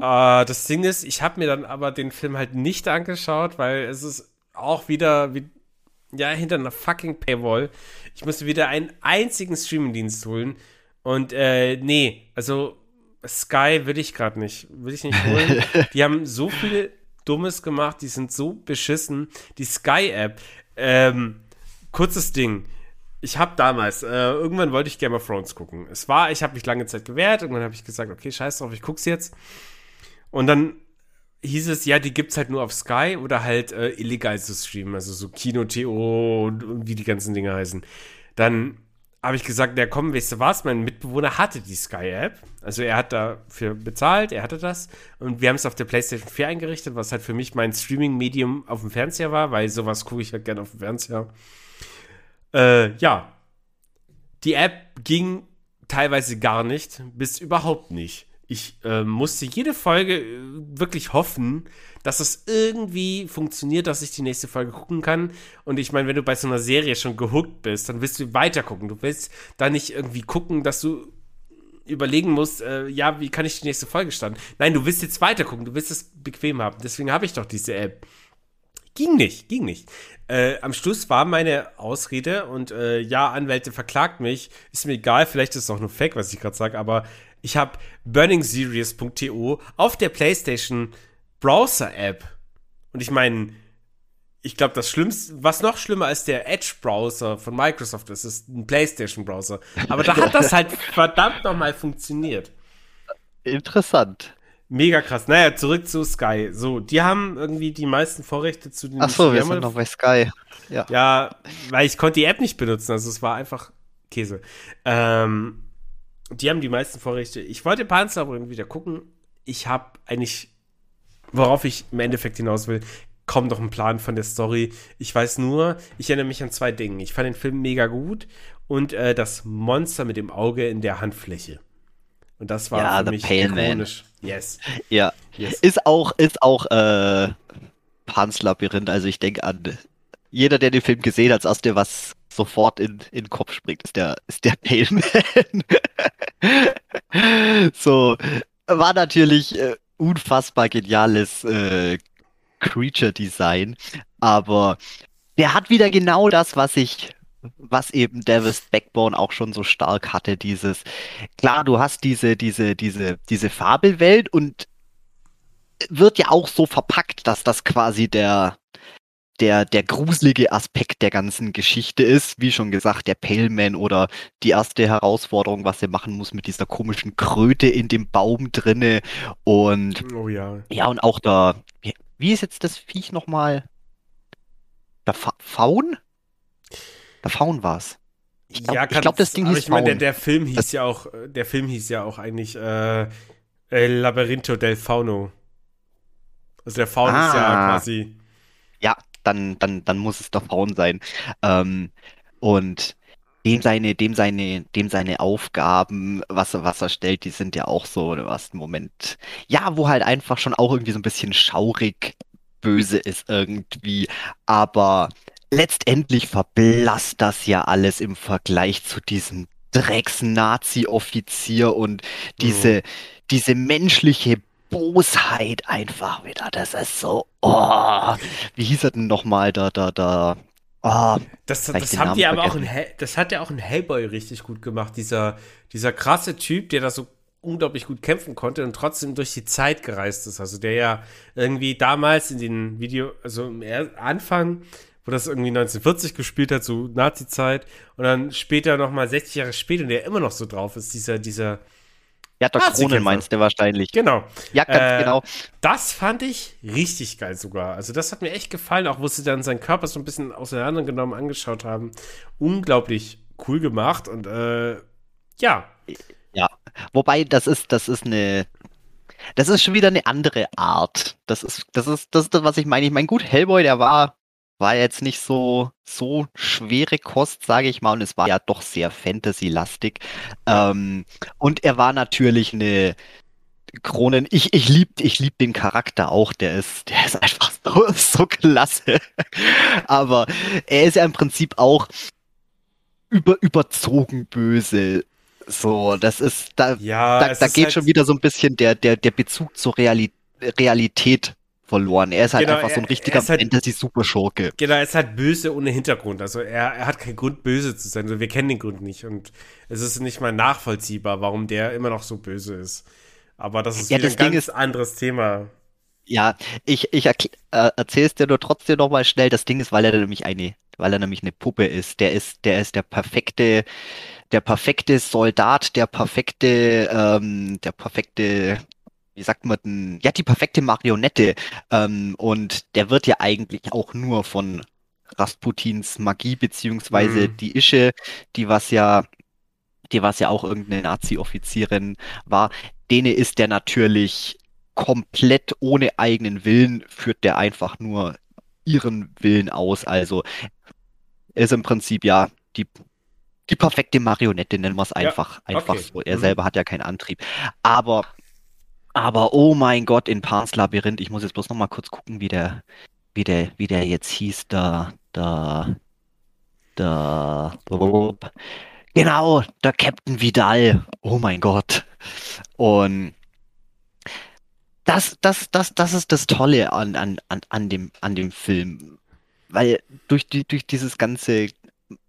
Äh, das Ding ist, ich habe mir dann aber den Film halt nicht angeschaut, weil es ist auch wieder wie, ja, hinter einer fucking Paywall. Ich musste wieder einen einzigen Streamingdienst holen. Und äh, nee, also Sky will ich gerade nicht. Will ich nicht holen. die haben so viel Dummes gemacht, die sind so beschissen. Die Sky-App, ähm, kurzes Ding. Ich habe damals, äh, irgendwann wollte ich Game of Thrones gucken. Es war, ich habe mich lange Zeit gewehrt, irgendwann habe ich gesagt, okay, scheiß drauf, ich guck's jetzt. Und dann hieß es, ja, die gibt's halt nur auf Sky oder halt äh, illegal zu streamen, also so Kino.to und, und wie die ganzen Dinge heißen. Dann habe ich gesagt, ja komm, weißt du was, mein Mitbewohner hatte die Sky-App. Also er hat dafür bezahlt, er hatte das. Und wir haben es auf der PlayStation 4 eingerichtet, was halt für mich mein Streaming-Medium auf dem Fernseher war, weil sowas gucke ich halt gerne auf dem Fernseher. Äh, ja. Die App ging teilweise gar nicht, bis überhaupt nicht. Ich äh, musste jede Folge äh, wirklich hoffen, dass es irgendwie funktioniert, dass ich die nächste Folge gucken kann. Und ich meine, wenn du bei so einer Serie schon gehuckt bist, dann willst du weiter gucken. Du willst da nicht irgendwie gucken, dass du überlegen musst, äh, ja, wie kann ich die nächste Folge starten? Nein, du willst jetzt weiter gucken, du willst es bequem haben. Deswegen habe ich doch diese App. Ging nicht, ging nicht. Äh, am Schluss war meine Ausrede und äh, ja, Anwälte verklagt mich. Ist mir egal, vielleicht ist es auch nur Fake, was ich gerade sage, aber ich habe burningseries.to auf der PlayStation Browser App. Und ich meine, ich glaube, das Schlimmste, was noch schlimmer als der Edge-Browser von Microsoft ist, ist ein PlayStation-Browser. Aber da hat das halt verdammt nochmal funktioniert. Interessant. Mega krass. Naja, zurück zu Sky. So, die haben irgendwie die meisten Vorrechte zu den Ach so, wir haben sind noch bei Sky. Ja. Ja, weil ich konnte die App nicht benutzen, also es war einfach Käse. Ähm, die haben die meisten Vorrechte. Ich wollte Panzer aber wieder gucken. Ich habe eigentlich, worauf ich im Endeffekt hinaus will, kaum noch einen Plan von der Story. Ich weiß nur, ich erinnere mich an zwei Dinge. Ich fand den Film mega gut und äh, das Monster mit dem Auge in der Handfläche. Und das war Ja, für mich Pale Man. Yes. Ja. yes. Ist auch, ist auch äh, Pans Labyrinth. Also ich denke an jeder, der den Film gesehen hat, das erste, was sofort in, in den Kopf springt, ist der, ist der Pale Man. so, war natürlich äh, unfassbar geniales äh, Creature Design, aber der hat wieder genau das, was ich, was eben Devil's Backbone auch schon so stark hatte, dieses, klar, du hast diese, diese, diese, diese Fabelwelt und wird ja auch so verpackt, dass das quasi der, der, der gruselige Aspekt der ganzen Geschichte ist. Wie schon gesagt, der Paleman oder die erste Herausforderung, was er machen muss mit dieser komischen Kröte in dem Baum drinne. Und Oh ja. ja, und auch der, wie, ist jetzt das Viech nochmal? Der Fa Faun? Der Faun war's. Ich glaube, ja, ich glaub, das Ding hieß ich meine, der, Faun. der Film hieß Das- ja auch, der Film hieß ja auch eigentlich äh, El Labyrinto del Fauno. Also der Faun ist ja Ah. quasi. Dann, dann, dann muss es der Faun sein. Ähm, und dem seine, dem seine, dem seine Aufgaben, was er, was er stellt, die sind ja auch so im ersten Moment, ja, wo halt einfach schon auch irgendwie so ein bisschen schaurig böse ist irgendwie. Aber letztendlich verblasst das ja alles im Vergleich zu diesem Drecks-Nazi-Offizier und diese, diese menschliche Bosheit einfach wieder. Das ist so, oh, wie hieß er denn nochmal, da, da, da, oh, das, das haben die aber auch in, das hat ja auch in Hellboy richtig gut gemacht. Dieser, dieser krasse Typ, der da so unglaublich gut kämpfen konnte und trotzdem durch die Zeit gereist ist. Also der ja irgendwie damals in den Video, also im Anfang, wo das irgendwie 1940 gespielt hat, so Nazi-Zeit, und dann später nochmal 60 Jahre später und der immer noch so drauf ist, dieser, dieser ja, der Kronen meinst du wahrscheinlich. Genau. Ja, ganz äh, genau. Das fand ich richtig geil sogar. Also das hat mir echt gefallen, auch wo sie dann seinen Körper so ein bisschen auseinandergenommen angeschaut haben. Unglaublich cool gemacht und äh, ja. Ja, wobei das ist, das ist eine, das ist schon wieder eine andere Art. Das ist, das ist, das ist das, was ich meine. Ich meine, gut, Hellboy, der war war jetzt nicht so, so schwere Kost, sage ich mal, und es war ja doch sehr Fantasy-lastig. Ähm, und er war natürlich eine Kronen. Ich, ich lieb, ich lieb den Charakter auch, der ist, der ist einfach so, so klasse. Aber er ist ja im Prinzip auch über, überzogen böse. So, das ist, da, ja, da, da geht halt schon wieder so ein bisschen der, der, der Bezug zur Realität Realität verloren. Er ist halt genau, einfach so ein richtiger halt, Fantasy-Superschurke. Genau, er ist halt böse ohne Hintergrund. Also er, er hat keinen Grund, böse zu sein. Also wir kennen den Grund nicht. Und es ist nicht mal nachvollziehbar, warum der immer noch so böse ist. Aber das ist ja, das ein ganz ist, anderes Thema. Ja, ich, ich äh, erzähl's dir nur trotzdem noch mal schnell. Das Ding ist, weil er nämlich eine, weil er nämlich eine Puppe ist. Der ist, der ist der perfekte, der perfekte Soldat, der perfekte, ähm, der perfekte wie sagt man denn, ja, die perfekte Marionette. Ähm, und der wird ja eigentlich auch nur von Rasputins Magie, beziehungsweise mhm. die Ische, die was ja, die was ja auch irgendeine Nazi-Offizierin war, denen ist der natürlich komplett ohne eigenen Willen, führt der einfach nur ihren Willen aus. Also ist im Prinzip ja die die perfekte Marionette, nennen wir es einfach, ja, einfach okay. so. Er mhm. selber hat ja keinen Antrieb. Aber aber oh mein Gott, in Pans Labyrinth, ich muss jetzt bloß noch mal kurz gucken, wie der, wie der, wie der jetzt hieß, da, da, da, genau, der Captain Vidal. Oh mein Gott. Und das, das, das, das ist das Tolle an, an, an, an, dem, an dem Film. Weil durch, die, durch dieses ganze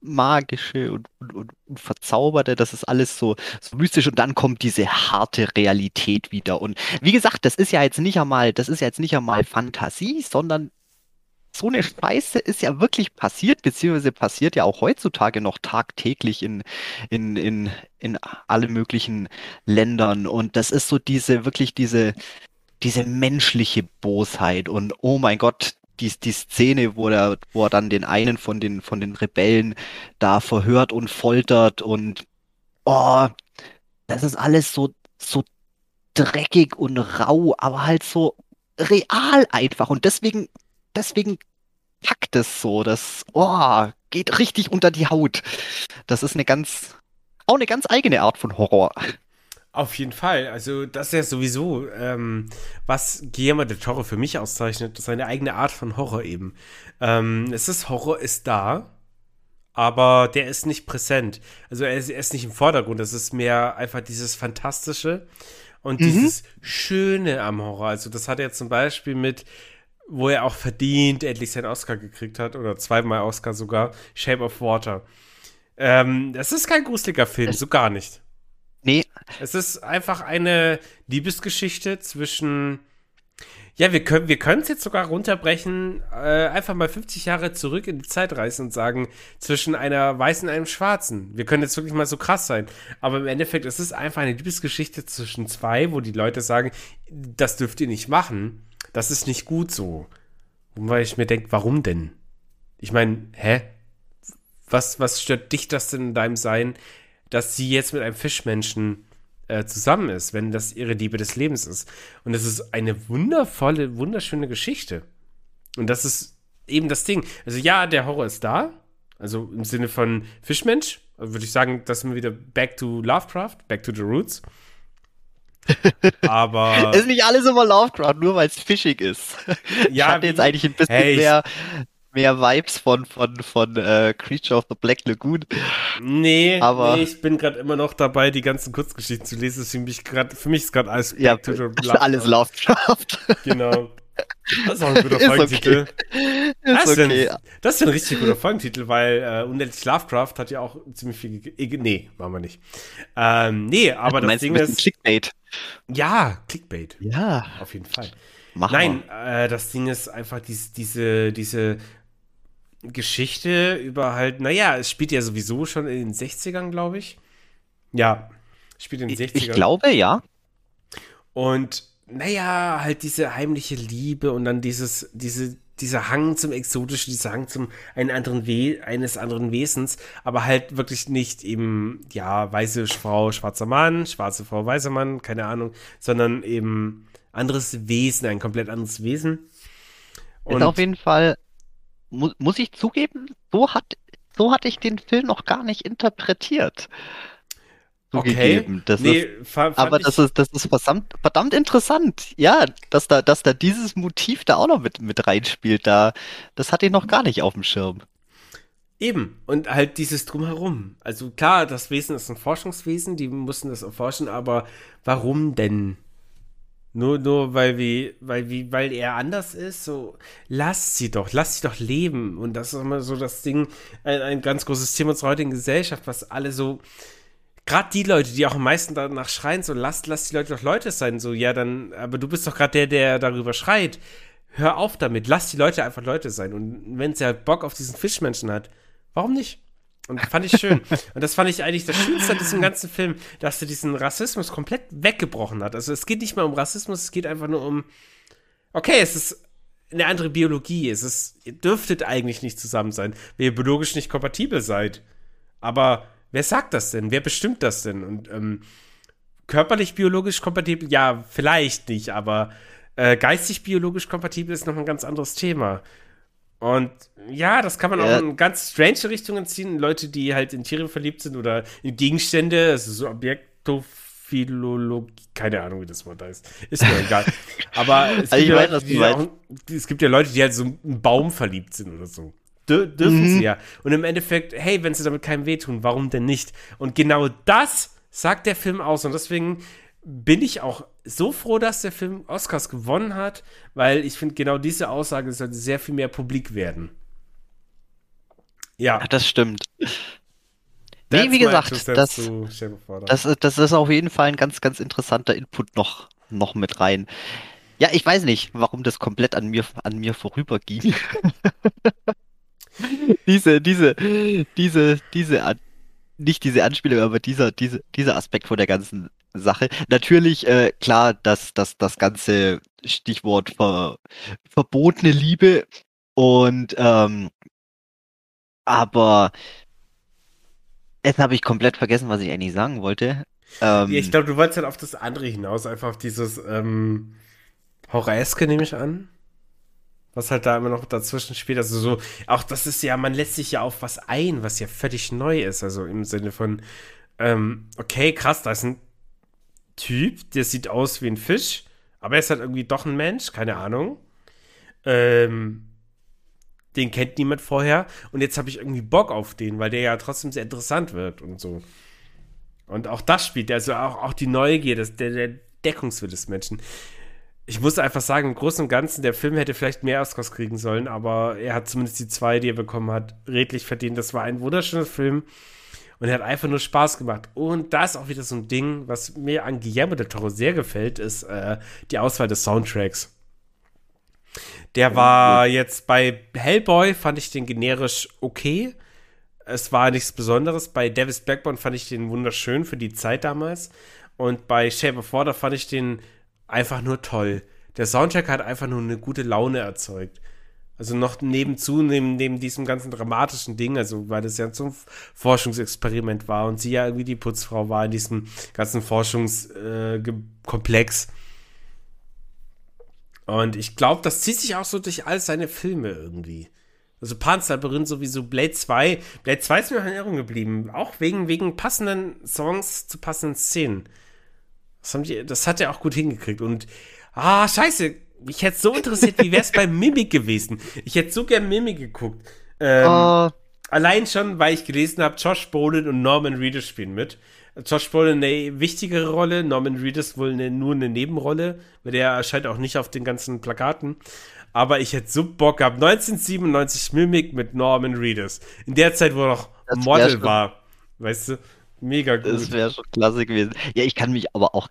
magische und, und, und, verzauberte, das ist alles so, so mystisch und dann kommt diese harte Realität wieder. Und wie gesagt, das ist ja jetzt nicht einmal, das ist ja jetzt nicht einmal Fantasie, sondern so eine Scheiße ist ja wirklich passiert, beziehungsweise passiert ja auch heutzutage noch tagtäglich in, in, in, in alle möglichen Ländern. Und das ist so diese, wirklich diese, diese menschliche Bosheit. Und oh mein Gott, die, die Szene, wo er, wo er dann den einen von den, von den Rebellen da verhört und foltert und oh, das ist alles so, so dreckig und rau, aber halt so real einfach. Und deswegen, deswegen packt es so. Das, oh, geht richtig unter die Haut. Das ist eine ganz, auch eine ganz eigene Art von Horror. Auf jeden Fall. Also, das ist ja sowieso, ähm, was Guillermo del Toro für mich auszeichnet, seine eigene Art von Horror eben. Ähm, es ist Horror ist da, aber der ist nicht präsent. Also, er ist, er ist nicht im Vordergrund. Das ist mehr einfach dieses Fantastische und mhm. dieses Schöne am Horror. Also, das hat er zum Beispiel mit, wo er auch verdient endlich seinen Oscar gekriegt hat, oder zweimal Oscar sogar, Shape of Water. Ähm, das ist kein gruseliger Film, so gar nicht. Es ist einfach eine Liebesgeschichte zwischen. Ja, wir können wir es jetzt sogar runterbrechen, äh, einfach mal 50 Jahre zurück in die Zeit reisen und sagen, zwischen einer Weißen und einem Schwarzen. Wir können jetzt wirklich mal so krass sein. Aber im Endeffekt es ist es einfach eine Liebesgeschichte zwischen zwei, wo die Leute sagen, das dürft ihr nicht machen. Das ist nicht gut so. Weil ich mir denke, warum denn? Ich meine, hä? Was, was stört dich das denn in deinem Sein, dass sie jetzt mit einem Fischmenschen äh, zusammen ist, wenn das ihre Liebe des Lebens ist. Und es ist eine wundervolle, wunderschöne Geschichte. Und das ist eben das Ding. Also ja, der Horror ist da. Also im Sinne von Fischmensch. Würde ich sagen, das sind wir wieder back to Lovecraft, back to the roots. Aber. ist nicht alles immer Lovecraft, nur weil es fischig ist. Ja, ich hatte jetzt eigentlich ein bisschen hey, mehr mehr Vibes von, von, von äh, Creature of the Black Lagoon. Nee, Aber- nee ich bin gerade immer noch dabei, die ganzen Kurzgeschichten zu lesen. Deswegen bin ich grad, für mich ist gerade alles Ja, to the das ist alles Lovecraft. Genau. Das ist auch ein guter Folgentitel. Das ist ist, okay. ein, das ist ein richtig guter Folgentitel, weil äh, Unendlich Lovecraft hat ja auch ziemlich viel. ge- Nee, machen wir nicht. Ähm, nee, aber das Ding ist. Clickbait. Ja, Clickbait. Ja, Auf jeden Fall. mach Nein, äh, das Ding ist einfach dies, diese, diese Geschichte über halt, naja, es spielt ja sowieso schon in den 60ern, glaube ich. Ja, spielt in den Ich, 60ern. ich glaube, ja. Und naja, halt diese heimliche Liebe und dann dieses, diese, dieser Hang zum Exotischen, dieser Hang zum einen anderen We eines anderen Wesens, aber halt wirklich nicht eben, ja, weiße Frau, schwarzer Mann, schwarze Frau, weißer Mann, keine Ahnung, sondern eben anderes Wesen, ein komplett anderes Wesen. Ist auf jeden Fall, mu muss ich zugeben, so hat, so hatte ich den Film noch gar nicht interpretiert. Zugegeben. Das nee, ist, aber das ist, das ist verdammt, verdammt interessant. Ja, dass da, dass da dieses Motiv da auch noch mit, mit reinspielt, da, das hatte ich noch gar nicht auf dem Schirm. Eben. Und halt dieses Drumherum. Also klar, das Wesen ist ein Forschungswesen, die mussten das erforschen, aber warum denn? Nur, nur weil wie, weil wie, weil er anders ist, so, lasst sie doch, lasst sie doch leben. Und das ist immer so das Ding, ein, ein ganz großes Thema unserer heutigen Gesellschaft, was alle so, gerade die Leute, die auch am meisten danach schreien, so, lasst, lasst die Leute doch Leute sein, so, ja, dann, aber du bist doch gerade der, der darüber schreit. Hör auf damit, lass die Leute einfach Leute sein. Und wenn sie halt Bock auf diesen Fischmenschen hat, warum nicht? Und fand ich schön. Und das fand ich eigentlich das Schönste an diesem ganzen Film, dass er diesen Rassismus komplett weggebrochen hat. Also es geht nicht mal um Rassismus, es geht einfach nur um, okay, es ist eine andere Biologie. Es ist, ihr dürftet eigentlich nicht zusammen sein, weil ihr biologisch nicht kompatibel seid. Aber wer sagt das denn? Wer bestimmt das denn? Und ähm, körperlich biologisch kompatibel, ja, vielleicht nicht, aber äh, geistig biologisch kompatibel ist noch ein ganz anderes Thema. Und ja, das kann man Ja. auch in ganz strange Richtungen ziehen. Leute, die halt in Tiere verliebt sind oder in Gegenstände, also so Objektophilogie, keine Ahnung, wie das Wort heißt. Ist mir egal. Aber es gibt, Also ich ja Leute, die auch, es gibt ja Leute, die halt so einen Baum verliebt sind oder so. Dür dürfen Mhm. sie ja. Und im Endeffekt, hey, wenn sie damit keinem wehtun, warum denn nicht? Und genau das sagt der Film aus. Und deswegen bin ich auch so froh, dass der Film Oscars gewonnen hat, weil ich finde, genau diese Aussage sollte sehr viel mehr publik werden. Ja, Ja, das stimmt. that's Nee, wie gesagt, das, das, ist- das ist auf jeden Fall ein ganz, ganz interessanter Input noch, noch mit rein. Ja, ich weiß nicht, warum das komplett an mir, an mir vorüberging. Diese, diese, diese, diese, nicht diese Anspielung, aber dieser, diese, dieser Aspekt von der ganzen Sache. Natürlich, äh, klar, dass, dass das ganze Stichwort ver, verbotene Liebe und, ähm, aber jetzt habe ich komplett vergessen, was ich eigentlich sagen wollte. Ähm, Ja, ich glaube, du wolltest halt auf das andere hinaus, einfach auf dieses ähm, Horroreske, nehme ich an. Was halt da immer noch dazwischen spielt. Also so, auch das ist ja, man lässt sich ja auf was ein, was ja völlig neu ist. Also im Sinne von, ähm, okay, krass, da ist ein Typ, der sieht aus wie ein Fisch, aber er ist halt irgendwie doch ein Mensch, keine Ahnung. Ähm, den kennt niemand vorher. Und jetzt habe ich irgendwie Bock auf den, weil der ja trotzdem sehr interessant wird und so. Und auch das spielt, also auch, auch die Neugier, das, der, der Deckungswille des Menschen. Ich muss einfach sagen, im Großen und Ganzen, der Film hätte vielleicht mehr Oscars kriegen sollen, aber er hat zumindest die zwei, die er bekommen hat, redlich verdient. Das war ein wunderschöner Film und er hat einfach nur Spaß gemacht. Und da ist auch wieder so ein Ding, was mir an Guillermo del Toro sehr gefällt, ist äh, die Auswahl des Soundtracks. Der war jetzt bei Hellboy, fand ich den generisch okay. Es war nichts Besonderes. Bei Davis Blackburn fand ich den wunderschön für die Zeit damals. Und bei Shape of Water fand ich den einfach nur toll. Der Soundtrack hat einfach nur eine gute Laune erzeugt. Also noch nebenzu, neben, neben diesem ganzen dramatischen Ding, also weil das ja ein Forschungsexperiment war und sie ja irgendwie die Putzfrau war in diesem ganzen Forschungskomplex. Und ich glaube, das zieht sich auch so durch all seine Filme irgendwie. Also Pan's Labyrinth sowieso, Blade 2. Blade 2 ist mir auch in Erinnerung geblieben. Auch wegen, wegen passenden Songs zu passenden Szenen. Das, haben die, das hat er auch gut hingekriegt. Und, ah, scheiße. Mich hätte so interessiert, wie wäre es bei Mimic gewesen. Ich hätte so gern Mimic geguckt. Ähm, Oh, Allein schon, weil ich gelesen habe, Josh Brolin und Norman Reedus spielen mit. Josh Brolin eine wichtigere Rolle, Norman Reedus wohl eine, nur eine Nebenrolle, weil der erscheint auch nicht auf den ganzen Plakaten. Aber ich hätte so Bock gehabt. 1997 Mimic mit Norman Reedus. In der Zeit, wo er noch Model war. Weißt du? Mega gut. das wäre schon klasse gewesen. Ja, ich kann mich aber auch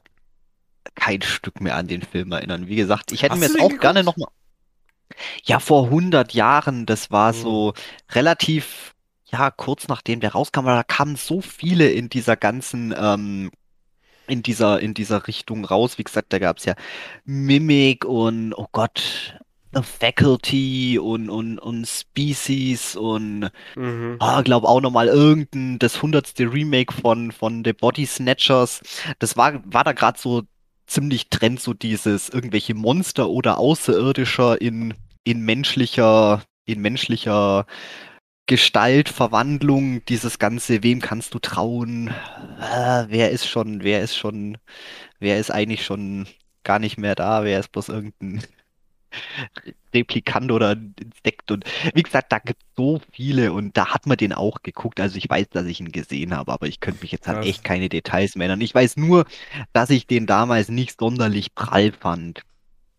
kein Stück mehr an den Film erinnern. Wie gesagt, ich hätte Hast mir jetzt auch gerne geguckt? nochmal. Ja, vor 100 Jahren, das war Mhm. so relativ, ja, kurz nachdem der rauskam, aber da kamen so viele in dieser ganzen, ähm, in dieser, in dieser Richtung raus. Wie gesagt, da gab es ja Mimic und, oh Gott, The Faculty und, und, und Species und, Mhm. ah, glaub auch nochmal irgendein, das hundertste Remake von, von The Body Snatchers. Das war, war da gerade so ziemlich Trend, so dieses irgendwelche Monster oder Außerirdischer in, in menschlicher, in menschlicher Gestalt, Verwandlung, dieses ganze, wem kannst du trauen? Ah, wer ist schon, wer ist schon, wer ist eigentlich schon gar nicht mehr da? Wer ist bloß irgendein Replikant oder Insekt? Und wie gesagt, da gibt es so viele und da hat man den auch geguckt. Also ich weiß, dass ich ihn gesehen habe, aber ich könnte mich jetzt Krass. echt keine Details mehr erinnern. Ich weiß nur, dass ich den damals nicht sonderlich prall fand.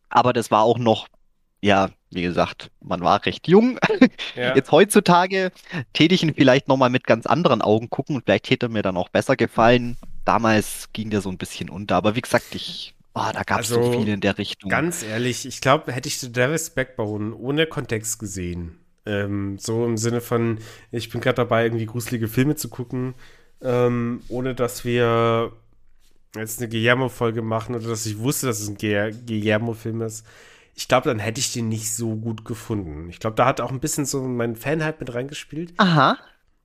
Aber das war auch noch, ja, wie gesagt, man war recht jung. Ja. Jetzt heutzutage täte ich ihn vielleicht nochmal mit ganz anderen Augen gucken und vielleicht hätte er mir dann auch besser gefallen. Damals ging der so ein bisschen unter, aber wie gesagt, ich, ah, da gab es so Also, viel in der Richtung. Ganz ehrlich, ich glaube, hätte ich The Devil's Backbone ohne Kontext gesehen, ähm, so im Sinne von, ich bin gerade dabei, irgendwie gruselige Filme zu gucken, ähm, ohne dass wir jetzt eine Guillermo-Folge machen oder dass ich wusste, dass es ein Gu- Guillermo-Film ist. Ich glaube, dann hätte ich den nicht so gut gefunden. Ich glaube, da hat auch ein bisschen so mein Fanhype mit reingespielt. Aha.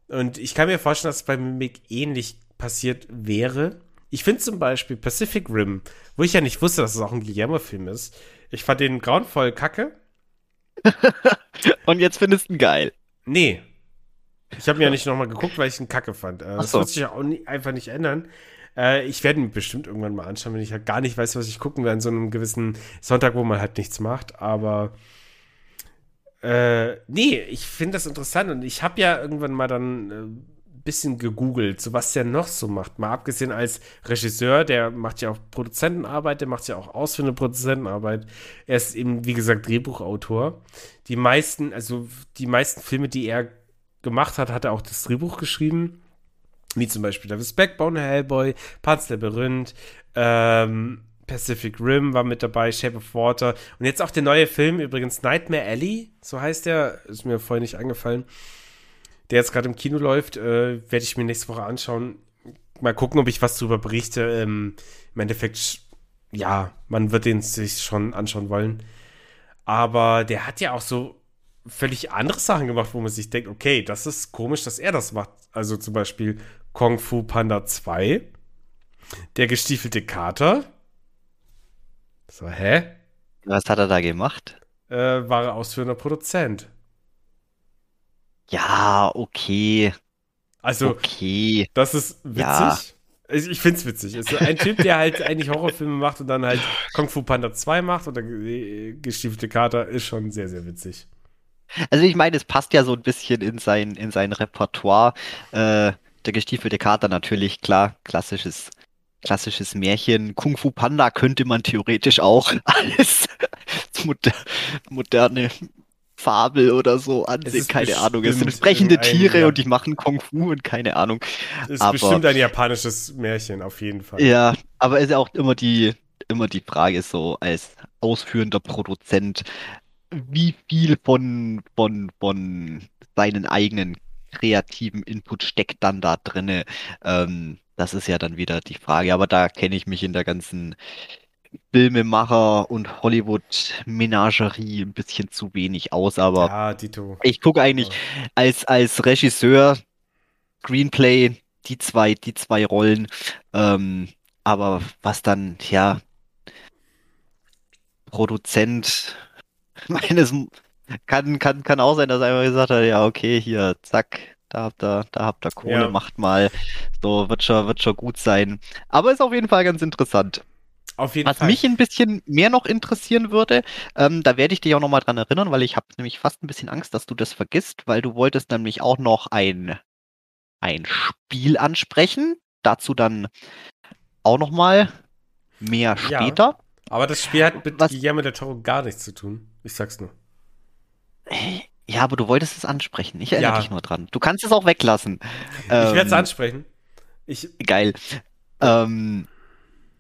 Und ich kann mir vorstellen, dass es bei Mimic ähnlich passiert wäre. Ich finde zum Beispiel Pacific Rim, wo ich ja nicht wusste, dass es auch ein Guillermo-Film ist. Ich fand den grauenvoll kacke. Und jetzt findest du ihn geil. Nee. Ich habe mir ja nicht nochmal geguckt, weil ich ihn kacke fand. Äh, das so. wird sich ja auch nie, einfach nicht ändern. Äh, ich werde ihn bestimmt irgendwann mal anschauen, wenn ich halt gar nicht weiß, was ich gucken will an so einem gewissen Sonntag, wo man halt nichts macht. Aber äh, nee, ich finde das interessant und ich habe ja irgendwann mal dann äh, bisschen gegoogelt, so was der noch so macht. Mal abgesehen als Regisseur, der macht ja auch Produzentenarbeit, der macht ja auch ausführende Produzentenarbeit. Er ist eben, wie gesagt, Drehbuchautor. Die meisten, also die meisten Filme, die er gemacht hat, hat er auch das Drehbuch geschrieben. Wie zum Beispiel Davis Backbone, Hellboy, Pan's Labyrinth, ähm, Pacific Rim war mit dabei, Shape of Water. Und jetzt auch der neue Film, übrigens Nightmare Alley, so heißt der, ist mir vorher nicht angefallen. Der jetzt gerade im Kino läuft, äh, werde ich mir nächste Woche anschauen. Mal gucken, ob ich was darüber berichte. Ähm, Im Endeffekt, ja, man wird den sich schon anschauen wollen. Aber der hat ja auch so völlig andere Sachen gemacht, wo man sich denkt, okay, das ist komisch, dass er das macht. Also zum Beispiel Kung Fu Panda 2, der gestiefelte Kater. So, hä? Was hat er da gemacht? Äh, war er ausführender Produzent. Ja, okay, Also, okay. das ist witzig. Ja. Ich, ich find's witzig. Es ist ein Typ, der halt eigentlich Horrorfilme macht und dann halt Kung Fu Panda 2 macht oder äh, gestiefelte Kater, ist schon sehr, sehr witzig. Also ich meine, es passt ja so ein bisschen in sein, in sein Repertoire. Äh, der gestiefelte Kater natürlich, klar, klassisches, klassisches Märchen. Kung Fu Panda könnte man theoretisch auch als moder moderne Fabel oder so ansehen, ist keine Ahnung. Es sind sprechende Tiere ja. und die machen Kung Fu und keine Ahnung. Ist Aber- bestimmt ein japanisches Märchen, auf jeden Fall. Ja, aber ist ja auch immer die, immer die Frage so als ausführender Produzent, wie viel von, von, von seinen eigenen kreativen Input steckt dann da drinne? Ähm, das ist ja dann wieder die Frage. Aber da kenne ich mich in der ganzen Filmemacher- und Hollywood-Menagerie ein bisschen zu wenig aus. Aber Ja, ich gucke eigentlich als, als Regisseur, Screenplay, die zwei, die zwei Rollen. Ähm, aber was dann, ja, Produzent, meines kann, kann, kann auch sein, dass er einfach gesagt hat, ja, okay, hier, zack, da habt ihr, da habt ihr Kohle, Ja. macht mal. So, wird schon, wird schon gut sein. Aber ist auf jeden Fall ganz interessant. Auf jeden Was Fall. mich ein bisschen mehr noch interessieren würde, ähm, da werde ich dich auch nochmal dran erinnern, weil ich habe nämlich fast ein bisschen Angst, dass du das vergisst, weil du wolltest nämlich auch noch ein, ein Spiel ansprechen. Dazu dann auch nochmal mehr Ja. später. Aber das Spiel hat mit Was- Guillermo del Toro gar nichts zu tun. Ich sag's nur. Ja, aber du wolltest es ansprechen. Ich erinnere Ja. dich nur dran. Du kannst es auch weglassen. ich werde es Ähm, ansprechen. Ich, Geil. Ähm,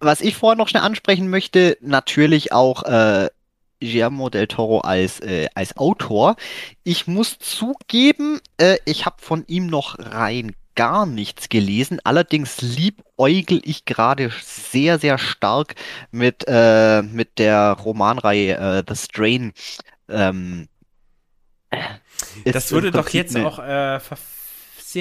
was ich vorher noch schnell ansprechen möchte, natürlich auch äh, Guillermo del Toro als, äh, als Autor. Ich muss zugeben, äh, ich habe von ihm noch rein gar nichts gelesen. Allerdings liebäugel ich gerade sehr, sehr stark mit, äh, mit der Romanreihe äh, The Strain. Ähm, das wurde doch jetzt auch äh,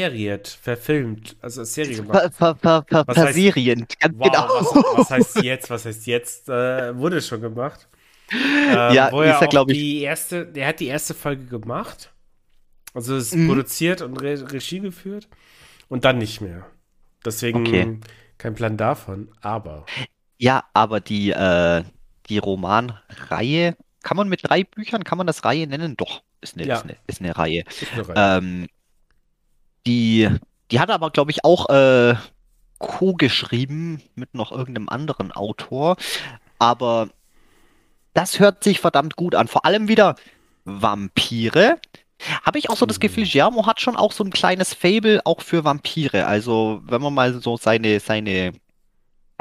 verseriert, verfilmt, also als Serie gemacht. Ver, ver, ver, ver, Was heißt- verserient, ganz Wow, genau. was, was heißt jetzt? Was heißt jetzt? Äh, wurde schon gemacht. Ähm, Ja, wo ist er ja, auch glaub ich- die erste, der hat die erste Folge gemacht. Also es ist Mhm. produziert und Re Regie geführt und dann nicht mehr. Deswegen Okay. kein Plan davon, aber Ja, aber die, äh, die Romanreihe, kann man mit drei Büchern, kann man das Reihe nennen? Doch, ist eine, Ja. ist eine, ist eine Reihe. ist eine Reihe. Ähm, die, die hat aber, glaube ich, auch äh, co-geschrieben mit noch irgendeinem anderen Autor. Aber das hört sich verdammt gut an. Vor allem wieder Vampire. Habe ich auch so das Gefühl, Giacomo hat schon auch so ein kleines Faible auch für Vampire. Also, wenn man mal so seine, seine,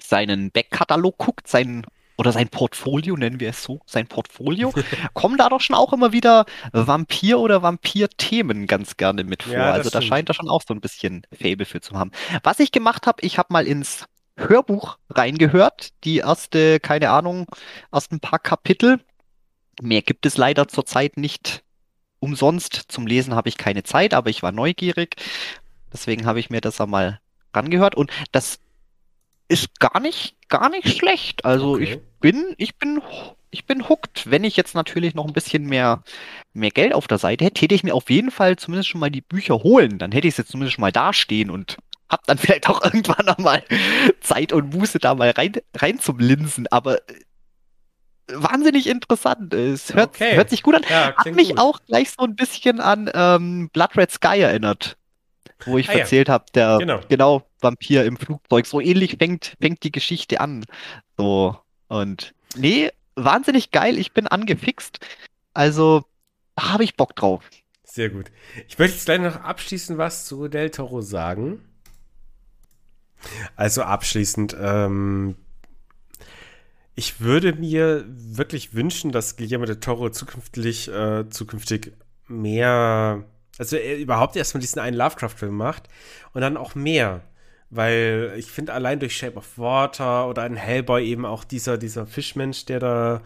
seinen Backkatalog guckt, sein, oder sein Portfolio, nennen wir es so, sein Portfolio, kommen da doch schon auch immer wieder Vampir- oder Vampir-Themen ganz gerne mit vor. Ja, also da scheint er schon auch so ein bisschen Faible für zu haben. Was ich gemacht habe, ich habe mal ins Hörbuch reingehört, die erste, keine Ahnung, erst ein paar Kapitel. Mehr gibt es leider zurzeit nicht umsonst. Zum Lesen habe ich keine Zeit, aber ich war neugierig. Deswegen habe ich mir das einmal rangehört und das ist gar nicht, gar nicht schlecht. Also ich Okay. bin, ich bin, ich bin hooked. Wenn ich jetzt natürlich noch ein bisschen mehr, mehr Geld auf der Seite hätte, hätte ich mir auf jeden Fall zumindest schon mal die Bücher holen. Dann hätte ich es jetzt zumindest schon mal dastehen und hab dann vielleicht auch irgendwann noch mal Zeit und Muße da mal rein, rein zum Linsen. Aber äh, wahnsinnig interessant. Es hört, Okay. hört sich gut an. Ja, Hat mich gut. auch gleich so ein bisschen an ähm, Blood Red Sky erinnert. Wo ich Ah ja. erzählt habe, der Genau. genau, Vampir im Flugzeug. So ähnlich fängt, fängt die Geschichte an. So. Und nee, wahnsinnig geil. Ich bin angefixt. Also, da habe ich Bock drauf. Sehr gut. Ich möchte jetzt gleich noch abschließend was zu Del Toro sagen. Also abschließend, ähm, ich würde mir wirklich wünschen, dass Guillermo del Toro zukünftig, äh, zukünftig mehr, also er überhaupt erstmal diesen einen Lovecraft-Film macht und dann auch mehr. Weil ich finde, allein durch Shape of Water oder ein Hellboy eben auch dieser, dieser Fischmensch, der da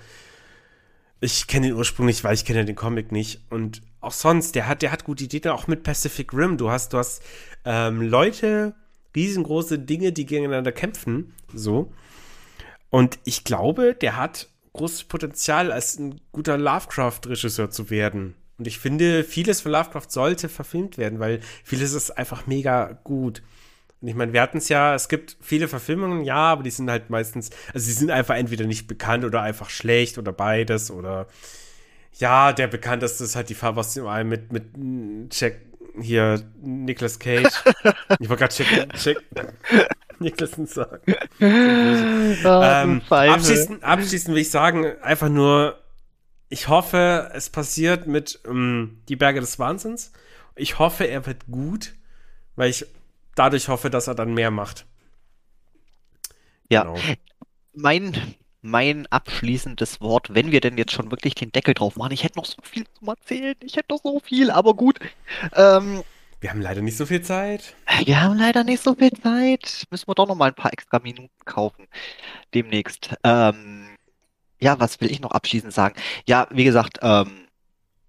ich kenne den Ursprung nicht, weil ich kenne den Comic nicht. Und auch sonst, der hat, der hat gute Ideen, auch mit Pacific Rim. Du hast, du hast ähm, Leute, riesengroße Dinge, die gegeneinander kämpfen. So. Und ich glaube, der hat großes Potenzial, als ein guter Lovecraft-Regisseur zu werden. Und ich finde, vieles von Lovecraft sollte verfilmt werden, weil vieles ist einfach mega gut. Und ich meine, wir hatten es ja, es gibt viele Verfilmungen, ja, aber die sind halt meistens, also sie sind einfach entweder nicht bekannt oder einfach schlecht oder beides oder ja, der bekannteste ist halt die Farbe aus dem Ei mit, mit Jack, hier, Nicolas Cage. ich wollte gerade Jack, Jack Nicholson sagen. Ähm, abschließend, abschließend will ich sagen, einfach nur, ich hoffe, es passiert mit ähm, Die Berge des Wahnsinns. Ich hoffe, er wird gut, weil ich dadurch hoffe, dass er dann mehr macht. Ja. Genau. Mein, mein abschließendes Wort, wenn wir denn jetzt schon wirklich den Deckel drauf machen. Ich hätte noch so viel zu erzählen. Ich hätte noch so viel, aber gut. Ähm, Wir haben leider nicht so viel Zeit. wir haben leider nicht so viel Zeit. Müssen wir doch noch mal ein paar extra Minuten kaufen. Demnächst. Ähm, ja, was will ich noch abschließend sagen? Ja, wie gesagt, ähm,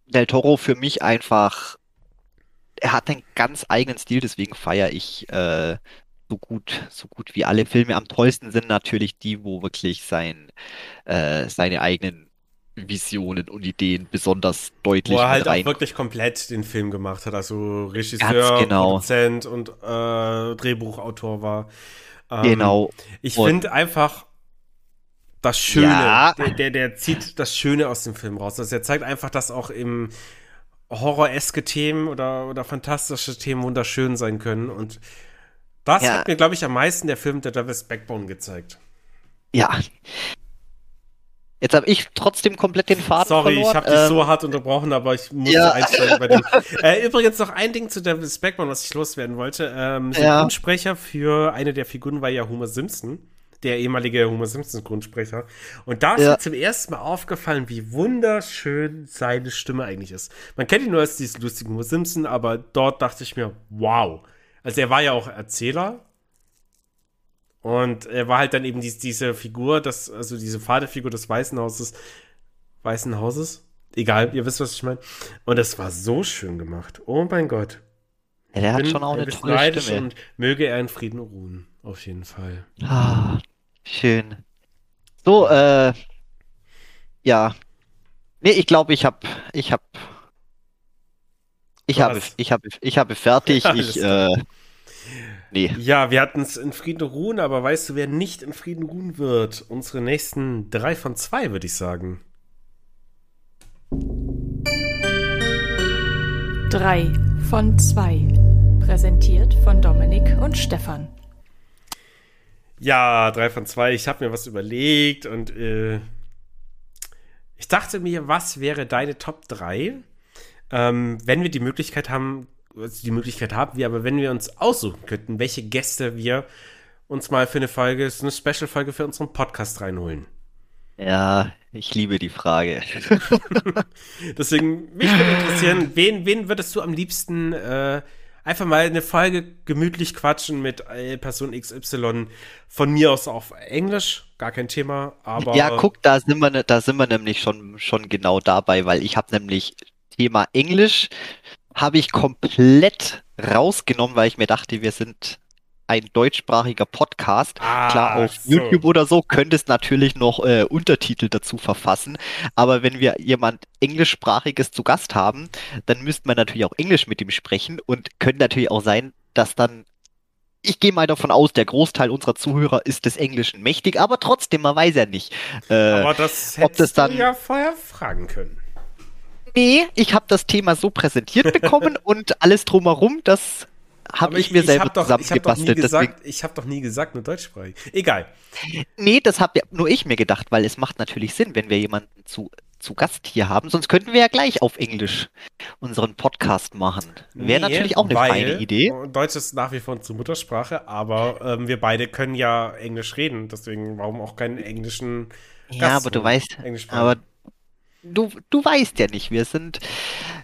Del Toro für mich einfach, er hat einen ganz eigenen Stil, deswegen feiere ich äh, so gut, so gut wie alle Filme. Am tollsten sind natürlich die, wo wirklich sein, äh, seine eigenen Visionen und Ideen besonders deutlich Wo er halt auch wirklich komplett den Film gemacht hat. Also Regisseur, genau. Produzent und äh, Drehbuchautor war. Ähm, Genau. Ich finde einfach, das Schöne. Ja. Der, der, der zieht das Schöne aus dem Film raus. Also er zeigt einfach, dass auch im horroreske Themen oder, oder fantastische Themen wunderschön sein können. Und das Ja. hat mir, glaube ich, am meisten der Film The Devil's Backbone gezeigt. Ja. Jetzt habe ich trotzdem komplett den Faden Sorry, verloren. ich habe dich Ähm, so hart unterbrochen, aber ich musste ja. einsteigen bei dem. Äh, übrigens noch ein Ding zu Devil's Backbone, was ich loswerden wollte. Ähm, Ja. Synchronsprecher für eine der Figuren war ja Homer Simpson, der ehemalige Homer Simpson Grundsprecher. Und da ist Ja. mir zum ersten Mal aufgefallen, wie wunderschön seine Stimme eigentlich ist. Man kennt ihn nur als diesen lustigen Homer Simpson, aber dort dachte ich mir, wow. Also er war ja auch Erzähler. Und er war halt dann eben dies, diese Figur, das, also diese Vaterfigur des Weißen Hauses, Weißen Hauses. Egal, ihr wisst, was ich meine. Und es war so schön gemacht. Oh mein Gott. ja, der hat Bin schon auch ein eine tolle Stimme. Und möge er in Frieden ruhen. Auf jeden Fall. Ah, schön. So, äh, ja. Nee, ich glaube, ich habe, ich habe, ich habe, ich habe, ich habe fertig. Ich, äh, nee. Ja, wir hatten es in Frieden ruhen, aber weißt du, wer nicht in Frieden ruhen wird? Unsere nächsten drei von zwei, würde ich sagen. Drei von zwei. Präsentiert von Dominik und Stefan. Ja, drei von zwei. Ich habe mir was überlegt und äh, ich dachte mir, was wäre deine Top 3, ähm, wenn wir die Möglichkeit haben, also die Möglichkeit haben wir, aber wenn wir uns aussuchen könnten, welche Gäste wir uns mal für eine Folge, so eine Special-Folge für unseren Podcast reinholen. Ja, ich liebe die Frage. Deswegen, mich würde interessieren, wen, wen würdest du am liebsten äh, einfach mal eine Folge gemütlich quatschen mit äh, Person XY von mir aus auf Englisch, gar kein Thema, aber Ja, guck, da sind wir, ne- da sind wir nämlich schon, schon genau dabei, weil ich habe nämlich Thema Englisch habe ich komplett rausgenommen, weil ich mir dachte, wir sind ein deutschsprachiger Podcast. Ah, Klar, auf so. YouTube oder so könntest natürlich noch äh, Untertitel dazu verfassen, aber wenn wir jemand Englischsprachiges zu Gast haben, dann müsste man natürlich auch Englisch mit ihm sprechen und könnte natürlich auch sein, dass dann ich gehe mal davon aus, der Großteil unserer Zuhörer ist des Englischen mächtig, aber trotzdem, man weiß ja nicht. Äh, aber das ob hättest das dann- du ja vorher fragen können. nee, ich habe das Thema so präsentiert bekommen und alles drumherum, das habe Aber ich mir selber hab doch, ich hab doch nie zusammengebastelt. Ich habe doch nie gesagt, nur deutschsprachig. Egal. nee, das habe ja nur ich mir gedacht, weil es macht natürlich Sinn, wenn wir jemanden zu, zu Gast hier haben. Sonst könnten wir ja gleich auf Englisch unseren Podcast machen. Wäre Nee, natürlich auch eine feine Idee. Deutsch ist nach wie vor unsere Muttersprache, aber ähm, wir beide können ja Englisch reden. Deswegen, warum auch keinen englischen Ja, Gast aber du weißt, aber du, du weißt ja nicht, wir sind,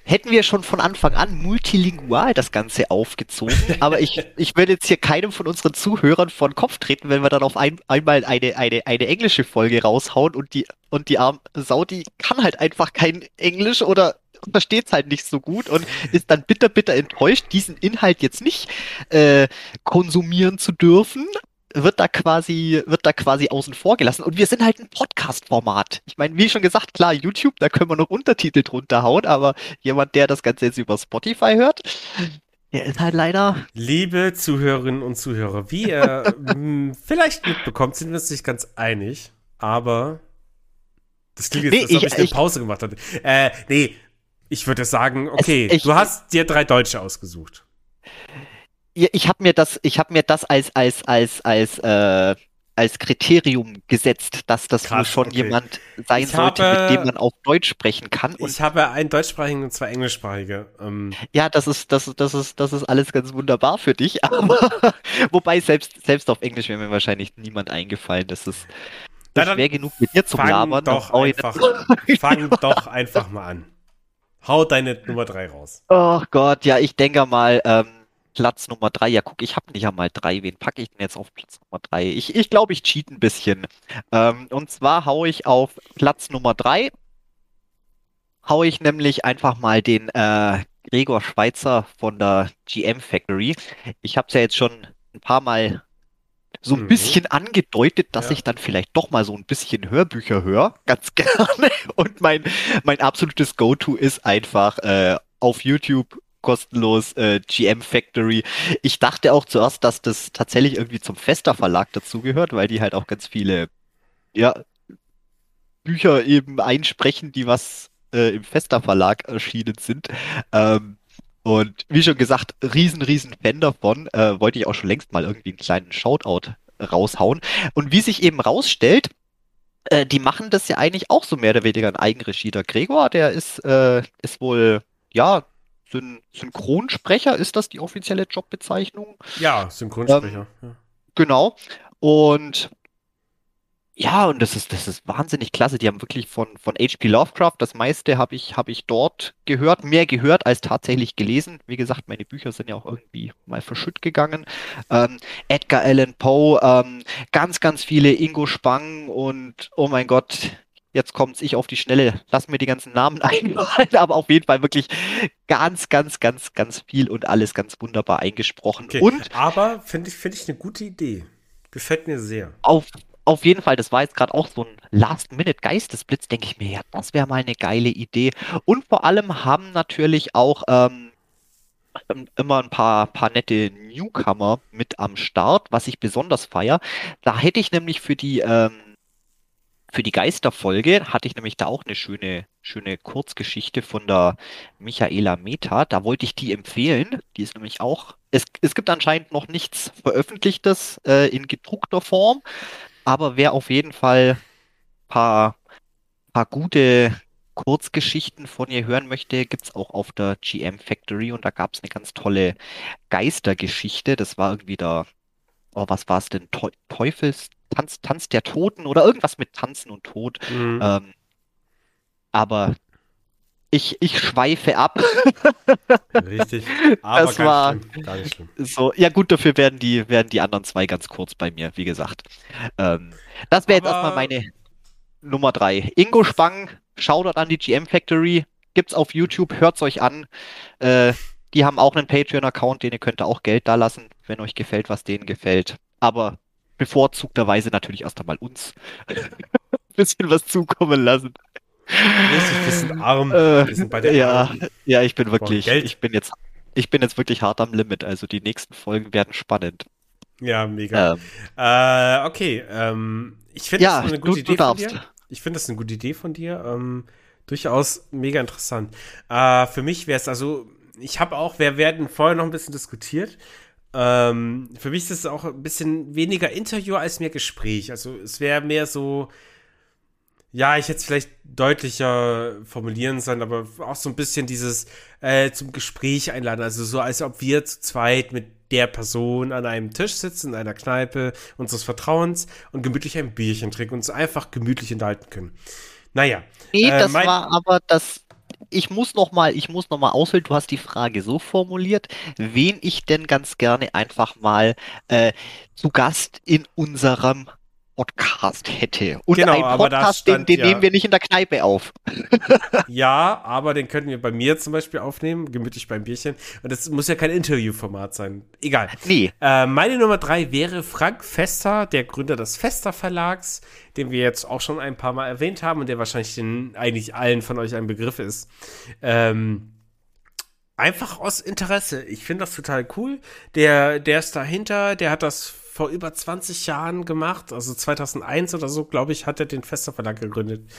hätten wir schon von Anfang an multilingual das Ganze aufgezogen, aber ich, ich würde jetzt hier keinem von unseren Zuhörern vor den Kopf treten, wenn wir dann auf ein, einmal eine, eine, eine englische Folge raushauen und die, und die arme Sau, die kann halt einfach kein Englisch oder versteht es halt nicht so gut und ist dann bitter, bitter enttäuscht, diesen Inhalt jetzt nicht äh, konsumieren zu dürfen, wird da quasi, wird da quasi außen vor gelassen. Und wir sind halt ein Podcast-Format. Ich meine, wie schon gesagt, klar, YouTube, da können wir noch Untertitel drunter hauen, aber jemand, der das Ganze jetzt über Spotify hört, der ist halt leider. Liebe Zuhörerinnen und Zuhörer, wie ihr m, vielleicht mitbekommt, sind wir uns nicht ganz einig, aber das klingt jetzt, Nee, als ob ich- eine Pause gemacht hatte. Äh, nee, ich würde sagen, okay, ich- du hast dir drei Deutsche ausgesucht. Ich habe mir das, ich habe mir das als, als, als, als, äh, als Kriterium gesetzt, dass das wohl Krass, schon okay. jemand sein Ich sollte, habe- mit dem man auch Deutsch sprechen kann. Und Ich habe einen deutschsprachigen und zwei englischsprachige. Ähm, Ja, das ist, das, ist- das ist, das ist alles ganz wunderbar für dich, aber wobei selbst, selbst auf Englisch wäre mir wahrscheinlich niemand eingefallen. Das ist, das dann wäre genug mit dir zum fang Labern. doch einfach, fang doch einfach mal an. Hau deine Nummer drei raus. Oh Gott, ja, ich denke mal, ähm, Platz Nummer drei. Ja, guck, ich habe nicht einmal drei. Wen packe ich denn jetzt auf Platz Nummer drei? Ich, ich glaube, ich cheat ein bisschen. Ähm, und zwar haue ich auf Platz Nummer drei, haue ich nämlich einfach mal den äh, Gregor Schweitzer von der GM Factory. Ich habe es ja jetzt schon ein paar Mal so ein Mhm. bisschen angedeutet, dass Ja. ich dann vielleicht doch mal so ein bisschen Hörbücher höre, ganz gerne. Und mein, mein absolutes Go-To ist einfach äh, auf YouTube kostenlos äh, GM Factory. Ich dachte auch zuerst, dass das tatsächlich irgendwie zum Fester Verlag dazugehört, weil die halt auch ganz viele, ja, Bücher eben einsprechen, die was äh, im Fester Verlag erschienen sind. Ähm, und wie schon gesagt, riesen, riesen Fan davon. Äh, wollte ich auch schon längst mal irgendwie einen kleinen Shoutout raushauen. Und wie sich eben rausstellt, äh, die machen das ja eigentlich auch so mehr oder weniger in Eigenregie. Der Gregor, der ist, äh, ist wohl, ja, Syn Synchronsprecher, ist das die offizielle Jobbezeichnung? Ja, Synchronsprecher. Ähm. Genau. Und ja, und das ist, das ist wahnsinnig klasse. Die haben wirklich von, von H.P. Lovecraft, das meiste habe ich, habe ich dort gehört, mehr gehört als tatsächlich gelesen. Wie gesagt, meine Bücher sind ja auch irgendwie mal verschütt gegangen. Ähm, Edgar Allan Poe, ähm, ganz, ganz viele Ingo Spang und oh mein Gott, jetzt kommt's ich auf die Schnelle. Lass mir die ganzen Namen einfallen, aber auf jeden Fall wirklich ganz, ganz, ganz, ganz viel und alles ganz wunderbar eingesprochen. Okay, und aber finde ich, finde ich eine gute Idee. Gefällt mir sehr. Auf auf jeden Fall, das war jetzt gerade auch so ein Last-Minute-Geistesblitz, denke ich mir, ja, das wäre mal eine geile Idee. Und vor allem haben natürlich auch ähm, immer ein paar, paar nette Newcomer mit am Start, was ich besonders feier. Da hätte ich nämlich für die, ähm, für die Geisterfolge, hatte ich nämlich da auch eine schöne, schöne Kurzgeschichte von der Michaela Meta. Da wollte ich die empfehlen. Die ist nämlich auch, es, es gibt anscheinend noch nichts Veröffentlichtes äh, in gedruckter Form. Aber wer auf jeden Fall paar, paar gute Kurzgeschichten von ihr hören möchte, gibt es auch auf der GM Factory und da gab es eine ganz tolle Geistergeschichte. Das war irgendwie der, oh, was war es denn? Teufels, Tanz, Tanz der Toten oder irgendwas mit Tanzen und Tod. Mhm. Ähm, aber ich, ich schweife ab. Richtig. Aber das war schlimm, gar nicht schlimm. so. Ja gut, dafür werden die werden die anderen zwei ganz kurz bei mir, wie gesagt. Ähm, das wäre jetzt erstmal meine Nummer drei. Ingo Spang, Shoutout an die GM Factory, gibt's auf YouTube, hört's euch an. Äh, die haben auch einen Patreon-Account, den ihr könnt auch Geld da lassen, wenn euch gefällt, was denen gefällt. Aber bevorzugterweise natürlich erst einmal uns ein bisschen was zukommen lassen. Richtig, wir sind arm. Äh, wir sind bei der ja, Arm. ja, ich bin wirklich, ich bin jetzt, ich bin jetzt wirklich hart am Limit. Also die nächsten Folgen werden spannend. Ja, mega. Ähm. Äh, okay, ähm, ich finde ja, das eine gute du, Idee du von dir. Ich finde das eine gute Idee von dir. Ähm, durchaus mega interessant. Äh, für mich wäre es also, ich habe auch, wir werden vorher noch ein bisschen diskutiert. Ähm, für mich ist es auch ein bisschen weniger Interview als mehr Gespräch. Also es wäre mehr so, ja, ich hätte es vielleicht deutlicher formulieren sollen, aber auch so ein bisschen dieses äh, zum Gespräch einladen. Also so, als ob wir zu zweit mit der Person an einem Tisch sitzen, in einer Kneipe unseres Vertrauens und gemütlich ein Bierchen trinken und uns einfach gemütlich enthalten können. Naja. Nee, äh, das war aber das. Ich muss noch mal, ich muss noch mal auswählen. Du hast die Frage so formuliert, wen ich denn ganz gerne einfach mal äh, zu Gast in unserem Podcast hätte. Und genau, ein Podcast, den, den ja, nehmen wir nicht in der Kneipe auf. ja, aber den könnten wir bei mir zum Beispiel aufnehmen, gemütlich beim Bierchen. Und das muss ja kein Interviewformat sein. Egal. Nee. Äh, meine Nummer drei wäre Frank Fester, der Gründer des Fester Verlags, den wir jetzt auch schon ein paar Mal erwähnt haben und der wahrscheinlich den eigentlich allen von euch ein Begriff ist. Ähm, einfach aus Interesse. Ich finde das total cool. Der, der ist dahinter, der hat das vor über 20 Jahren gemacht, also 2001 oder so, glaube ich, hat er den Fester Verlag gegründet.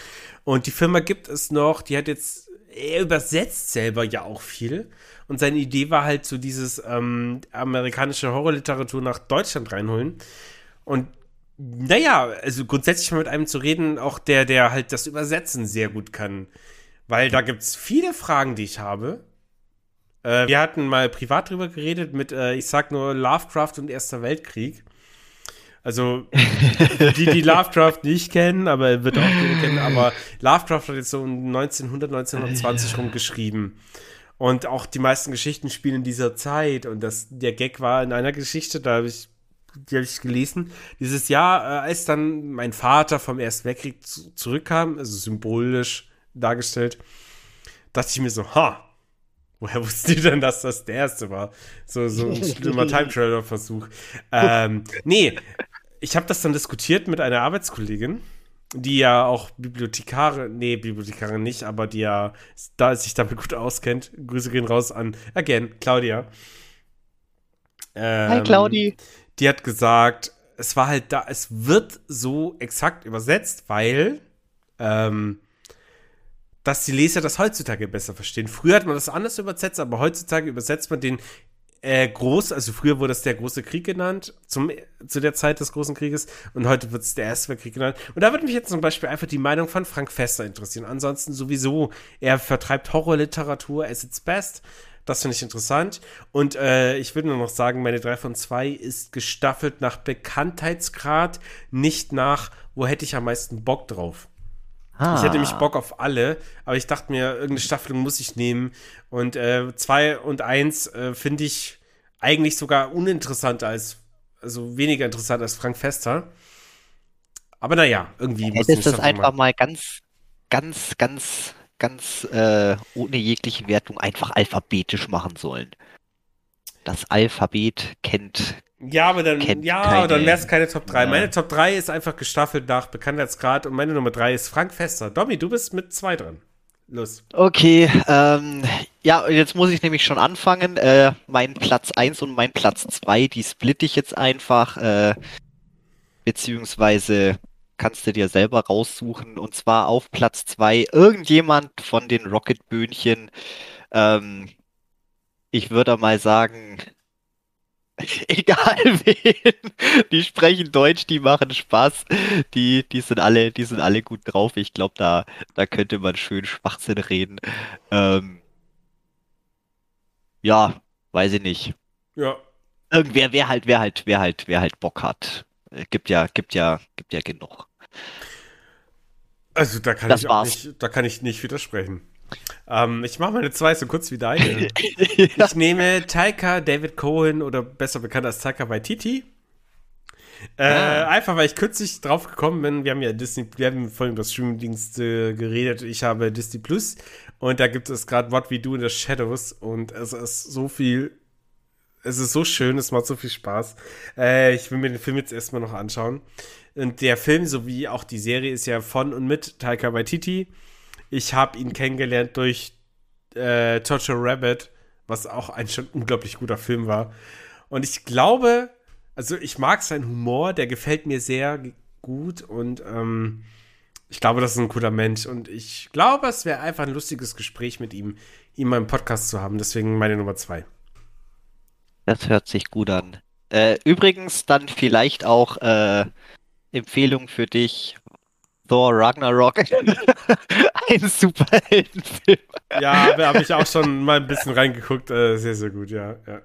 Und die Firma gibt es noch, die hat jetzt, er übersetzt selber ja auch viel. Und seine Idee war halt so dieses ähm, amerikanische Horrorliteratur nach Deutschland reinholen. Und naja, also grundsätzlich mal mit einem zu reden, auch der, der halt das Übersetzen sehr gut kann. Weil da gibt es viele Fragen, die ich habe. Äh, wir hatten mal privat drüber geredet mit, äh, ich sag nur Lovecraft und Erster Weltkrieg. Also, die, die Lovecraft nicht kennen, aber er wird auch kennen, aber Lovecraft hat jetzt so um 1900, 1920 rumgeschrieben. Und auch die meisten Geschichten spielen in dieser Zeit. Und das, der Gag war in einer Geschichte, da habe ich, die habe ich gelesen, dieses Jahr, äh, als dann mein Vater vom Ersten Weltkrieg zu, zurückkam, also symbolisch dargestellt, dachte ich mir so, ha, Woher wussten die denn, dass das der erste war? So, so ein schlimmer Time-Traveler-Versuch. Ähm, nee, ich habe das dann diskutiert mit einer Arbeitskollegin, die ja auch Bibliothekarin, nee, Bibliothekarin nicht, aber die ja da sich damit gut auskennt. Grüße gehen raus an, again, Claudia. Ähm, Hi, Claudi. Die hat gesagt, es war halt da, es wird so exakt übersetzt, weil ähm, dass die Leser das heutzutage besser verstehen. Früher hat man das anders übersetzt, aber heutzutage übersetzt man den äh, groß, also früher wurde es der große Krieg genannt, zum, zu der Zeit des großen Krieges, und heute wird es der Erste Weltkrieg genannt. Und da würde mich jetzt zum Beispiel einfach die Meinung von Frank Fester interessieren. Ansonsten sowieso, er vertreibt Horrorliteratur as its best. Das finde ich interessant. Und äh, ich würde nur noch sagen, meine 3 von 2 ist gestaffelt nach Bekanntheitsgrad, nicht nach, wo hätte ich am meisten Bock drauf. Ah. Ich hätte mich Bock auf alle, aber ich dachte mir, irgendeine Staffelung muss ich nehmen. Und 2 äh, und 1 äh, finde ich eigentlich sogar uninteressanter als, also weniger interessant als Frank Fester. Aber naja, irgendwie muss ich das einfach mal ganz, ganz, ganz, ganz äh, ohne jegliche Wertung einfach alphabetisch machen sollen. Das Alphabet kennt ja, aber dann, ja, keine- dann wäre es keine Top 3. Ja. Meine Top 3 ist einfach gestaffelt nach Bekanntheitsgrad und meine Nummer 3 ist Frank Fester. Domi, du bist mit 2 dran. Los. Okay, ähm, ja, jetzt muss ich nämlich schon anfangen. Äh, mein Platz 1 und mein Platz 2, die splitte ich jetzt einfach, äh, beziehungsweise kannst du dir selber raussuchen. Und zwar auf Platz 2 irgendjemand von den Rocket-Böhnchen. Ähm, ich würde mal sagen, egal wen, die sprechen Deutsch, die machen Spaß, die, die sind alle, die sind alle gut drauf. Ich glaube, da, da könnte man schön Schwachsinn reden. Ähm, ja, weiß ich nicht. Ja. Irgendwer, wer halt, wer halt, wer halt, wer halt Bock hat. Äh, Gibt ja, gibt ja, gibt ja genug. Also da kann Das ich auch war's. nicht, da kann ich nicht widersprechen. Ähm, ich mache meine 2 so kurz wie deine. Ja. Ich nehme Taika David Cohen oder besser bekannt als Taika Waititi. Äh, Ah. Einfach weil ich kürzlich drauf gekommen bin. Wir haben ja Disney, wir haben vorhin über Streamingdienste geredet. Ich habe Disney Plus und da gibt es gerade What We Do in the Shadows und es ist so viel. Es ist so schön, es macht so viel Spaß. Äh, ich will mir den Film jetzt erstmal noch anschauen. Und der Film sowie auch die Serie ist ja von und mit Taika Waititi. Ich habe ihn kennengelernt durch äh, Jojo Rabbit, was auch ein schon unglaublich guter Film war. Und ich glaube, also ich mag seinen Humor, der gefällt mir sehr gut und ähm, ich glaube, das ist ein guter Mensch und ich glaube, es wäre einfach ein lustiges Gespräch mit ihm, ihn mal im Podcast zu haben. Deswegen meine Nummer zwei. Das hört sich gut an. Äh, übrigens dann vielleicht auch äh, Empfehlung für dich. Thor Ragnarok. Ein Superheldenfilm. Ja, da habe ich auch schon mal ein bisschen reingeguckt. Äh, sehr, sehr gut, ja. ja.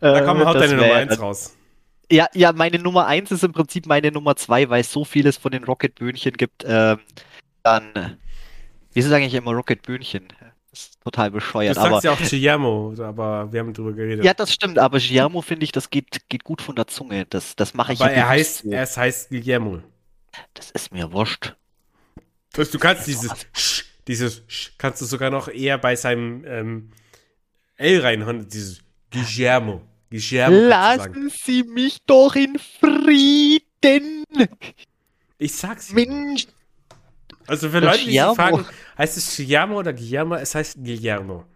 Da Äh, komm, haut deine Nummer wär eins dann- raus. Ja, ja, meine Nummer eins ist im Prinzip meine Nummer zwei, weil es so vieles von den Rocket-Böhnchen gibt. Ähm, dann, wieso sage ich immer Rocket-Böhnchen? Das ist total Du bescheuert, sagst aber ja auch Guillermo, aber wir haben drüber geredet. ja, das stimmt, aber Giamo finde ich, das geht, geht gut von der Zunge. Das, das mache ich aber ja er heißt, es heißt Guillermo. Das ist mir wurscht. Du du kannst dieses Sch, dieses Sch, kannst du sogar noch eher bei seinem ähm, L reinhauen, dieses Guillermo. Guillermo. Lassen Sie mich doch in Frieden, Ich sag's. Mensch. Also für Leute, die sich fragen, heißt es Guillermo oder Guillermo? Es heißt Guillermo.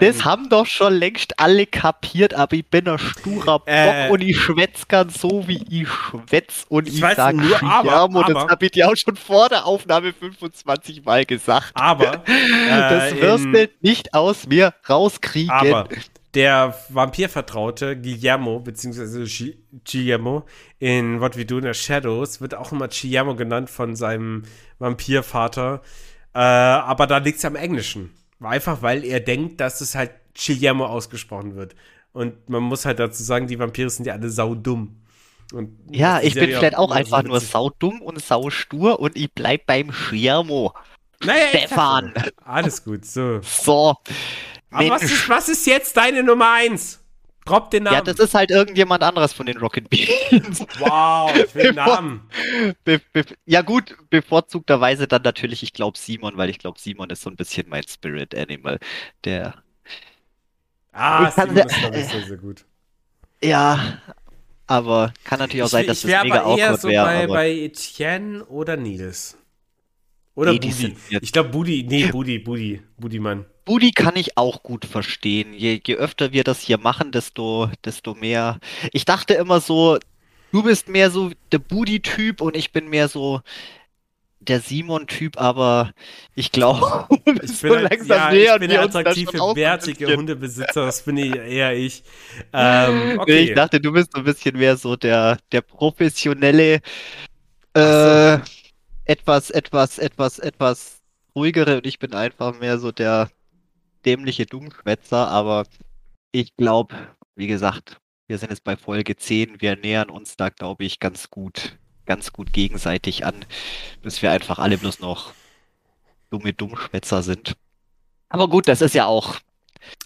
Das haben doch schon längst alle kapiert, aber ich bin ein sturer Bock Äh. und ich schwätz gern so, wie ich schwätz und Ich ich, weiß sag nur, aber- Giamo, das aber- habe ich dir auch schon vor der Aufnahme 25 Mal gesagt. aber das äh, wirst in- du nicht aus mir rauskriegen. Aber der Vampirvertraute Guillermo, beziehungsweise Guillermo in What We Do in the Shadows wird auch immer Guillermo genannt von seinem Vampirvater. Äh, aber da liegt es am Englischen. Einfach weil er denkt, dass es halt Guillermo ausgesprochen wird. Und man muss halt dazu sagen, die Vampire sind ja alle saudumm. Und ja, ich bin vielleicht auch einfach nur saudumm und saustur und ich bleib beim Giamo. Naja, Stefan. Alles gut, so. So. Aber was ist, was ist jetzt deine Nummer eins? Drop den Namen. Ja, das ist halt irgendjemand anderes von den Rocket Beans. wow, will den Namen. Be be ja gut, bevorzugterweise dann natürlich, ich glaube Simon, weil ich glaube Simon ist so ein bisschen mein Spirit Animal. Der, Ah, Ich Simon ist, glaube ich, sehr, sehr gut. ja, aber kann natürlich auch sein, dass ich das mega awkward so wäre, bei, bei Etienne oder Nils. Oder Nee, Budi. Ich glaube Budi, nee, Budi, Budi, Budimann. Budi kann ich auch gut verstehen. Je, je öfter wir das hier machen, desto, desto mehr. Ich dachte immer so, du bist mehr so der Budi-Typ und ich bin mehr so der Simon-Typ, aber ich glaube, ich bin, halt, ja, ich bin der attraktive, bärtige Hundebesitzer, das bin ich eher ich. Ähm, okay. Ich dachte, du bist so ein bisschen mehr so der, der professionelle, äh, so. etwas, etwas, etwas, etwas ruhigere und ich bin einfach mehr so der dämliche Dummschwätzer, aber ich glaube, wie gesagt, wir sind jetzt bei Folge 10, wir nähern uns da, glaube ich, ganz gut ganz gut gegenseitig an, bis wir einfach alle bloß noch dumme Dummschwätzer sind. Aber gut, das ist ja auch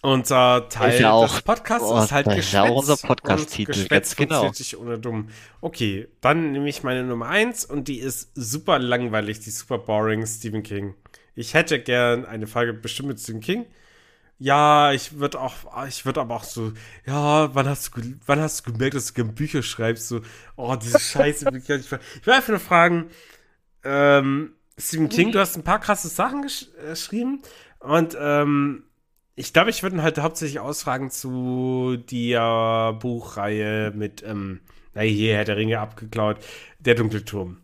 unser Teil ja auch, des Podcasts oh, ist halt das ist ja auch unser Podcast-Titel, ganz genau. ohne dumm. Okay, dann nehme ich meine Nummer 1 und die ist super langweilig, die super boring Stephen King. Ich hätte gern eine Frage bestimmt mit Stephen King. Ja, ich würde auch, ich würde aber auch so, ja, wann hast du, wann hast du gemerkt, dass du gerne Bücher schreibst? So, oh, diese Scheiße. ich will einfach nur fragen, ähm, Stephen King, du hast ein paar krasse Sachen gesch äh, geschrieben und ähm, ich glaube, ich würde ihn halt hauptsächlich ausfragen zu der Buchreihe mit, ähm, na hier, Herr der Ringe abgeklaut, der Dunkelturm.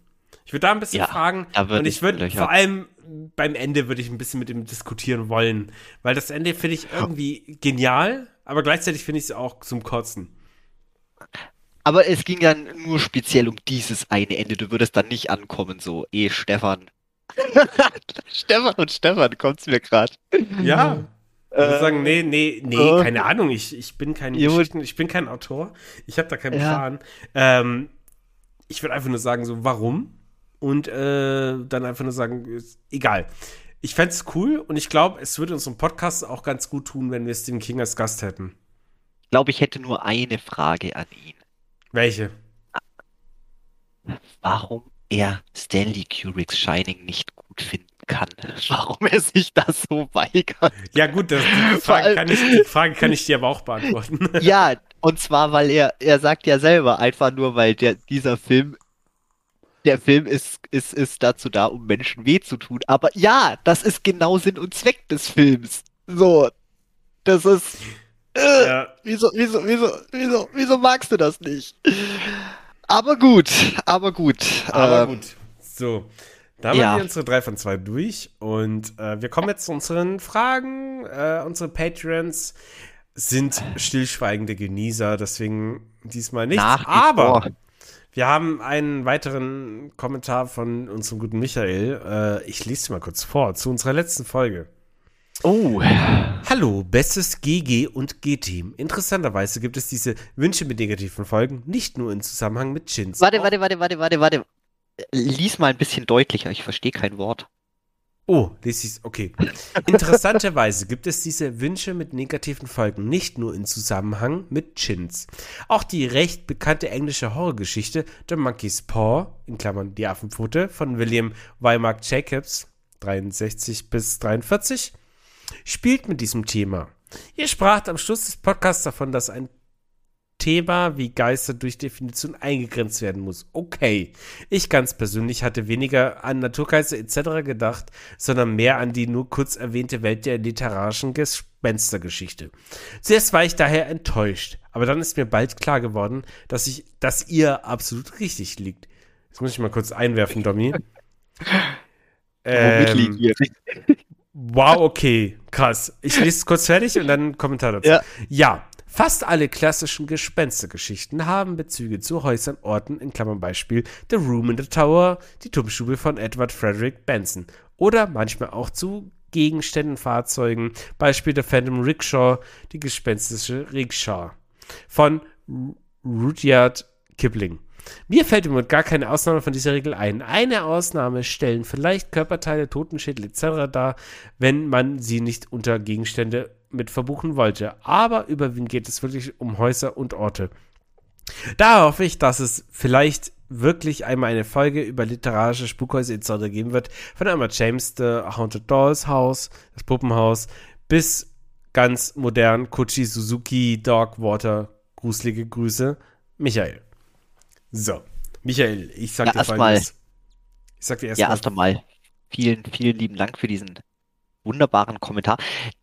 Ich würde da ein bisschen ja, fragen und ich würde vor allem beim Ende würde ich ein bisschen mit ihm diskutieren wollen, weil das Ende finde ich irgendwie genial, aber gleichzeitig finde ich es auch zum Kotzen. Aber es ging ja nur speziell um dieses eine Ende. Du würdest dann nicht ankommen, so, eh, Stefan. Stefan und Stefan kommt's mir gerade. Ja. Ich würde sagen, nee, nee, nee, okay. keine Ahnung. Ich, ich bin kein Geschichten, ich bin kein Autor. Ich habe da keinen ja. Plan. Ähm, ich würde einfach nur sagen, so, warum? Und äh, dann einfach nur sagen, egal. Ich fände es cool und ich glaube, es würde unserem Podcast auch ganz gut tun, wenn wir Stephen King als Gast hätten. Ich glaube, ich hätte nur eine Frage an ihn. Welche? Warum er Stanley Kubricks Shining nicht gut finden kann. Warum er sich das so weigert. Ja, gut, das, die, Frage kann ich, die Frage kann ich dir aber auch beantworten. Ja, und zwar, weil er, er sagt ja selber, einfach nur, weil der, dieser Film der Film ist, ist, ist dazu da, um Menschen weh zu tun. Aber ja, das ist genau Sinn und Zweck des Films. So, das ist. Äh, ja. Wieso, wieso, wieso, wieso, wieso magst du das nicht? Aber gut, aber gut. Aber ähm, gut. So. Da haben ja. wir unsere drei von zwei durch und äh, wir kommen jetzt zu unseren Fragen. Äh, unsere Patreons sind stillschweigende Genießer, deswegen diesmal nicht. aber wir haben einen weiteren Kommentar von unserem guten Michael. Äh, ich lese mal kurz vor zu unserer letzten Folge. Oh. Hallo, bestes GG und G-Team. Interessanterweise gibt es diese Wünsche mit negativen Folgen nicht nur in Zusammenhang mit Chins. Warte, warte, warte, warte, warte, warte. Lies mal ein bisschen deutlicher, ich verstehe kein Wort. Oh, das ist okay. Interessanterweise gibt es diese Wünsche mit negativen Folgen nicht nur in Zusammenhang mit Chins. Auch die recht bekannte englische Horrorgeschichte The Monkey's Paw, in Klammern die Affenpfote, von William Weimark Jacobs, 63 bis 43, spielt mit diesem Thema. Ihr spracht am Schluss des Podcasts davon, dass ein Thema wie Geister durch Definition eingegrenzt werden muss. Okay. Ich ganz persönlich hatte weniger an Naturgeister etc. gedacht, sondern mehr an die nur kurz erwähnte Welt der literarischen Gespenstergeschichte. Zuerst war ich daher enttäuscht, aber dann ist mir bald klar geworden, dass ich, dass ihr absolut richtig liegt. Jetzt muss ich mal kurz einwerfen, Domi. Ähm? Wow, okay, krass. Ich lese es kurz fertig und dann Kommentar dazu. Ja. ja. Fast alle klassischen Gespenstergeschichten haben Bezüge zu Häusern, Orten, in Klammern Beispiel The Room in the Tower, die Turmstube von Edward Frederick Benson oder manchmal auch zu Gegenständen, Fahrzeugen, Beispiel der Phantom Rickshaw, die gespenstische Rickshaw von Rudyard Kipling. Mir fällt im Moment gar keine Ausnahme von dieser Regel ein. Eine Ausnahme stellen vielleicht Körperteile, Totenschädel etc. dar, wenn man sie nicht unter Gegenstände mit verbuchen wollte. Aber überwiegend geht es wirklich um Häuser und Orte. Da hoffe ich, dass es vielleicht wirklich einmal eine Folge über literarische Spukhäuser etc. geben wird. Von einmal James The Haunted Dolls Haus, das Puppenhaus, bis ganz modern Kuchi Suzuki Dog Water. Gruselige Grüße, Michael. So, Michael, ich sag ja, dir erst mal. Ich sag dir erst ja, erst einmal vielen, vielen lieben Dank für diesen wunderbaren Kommentar.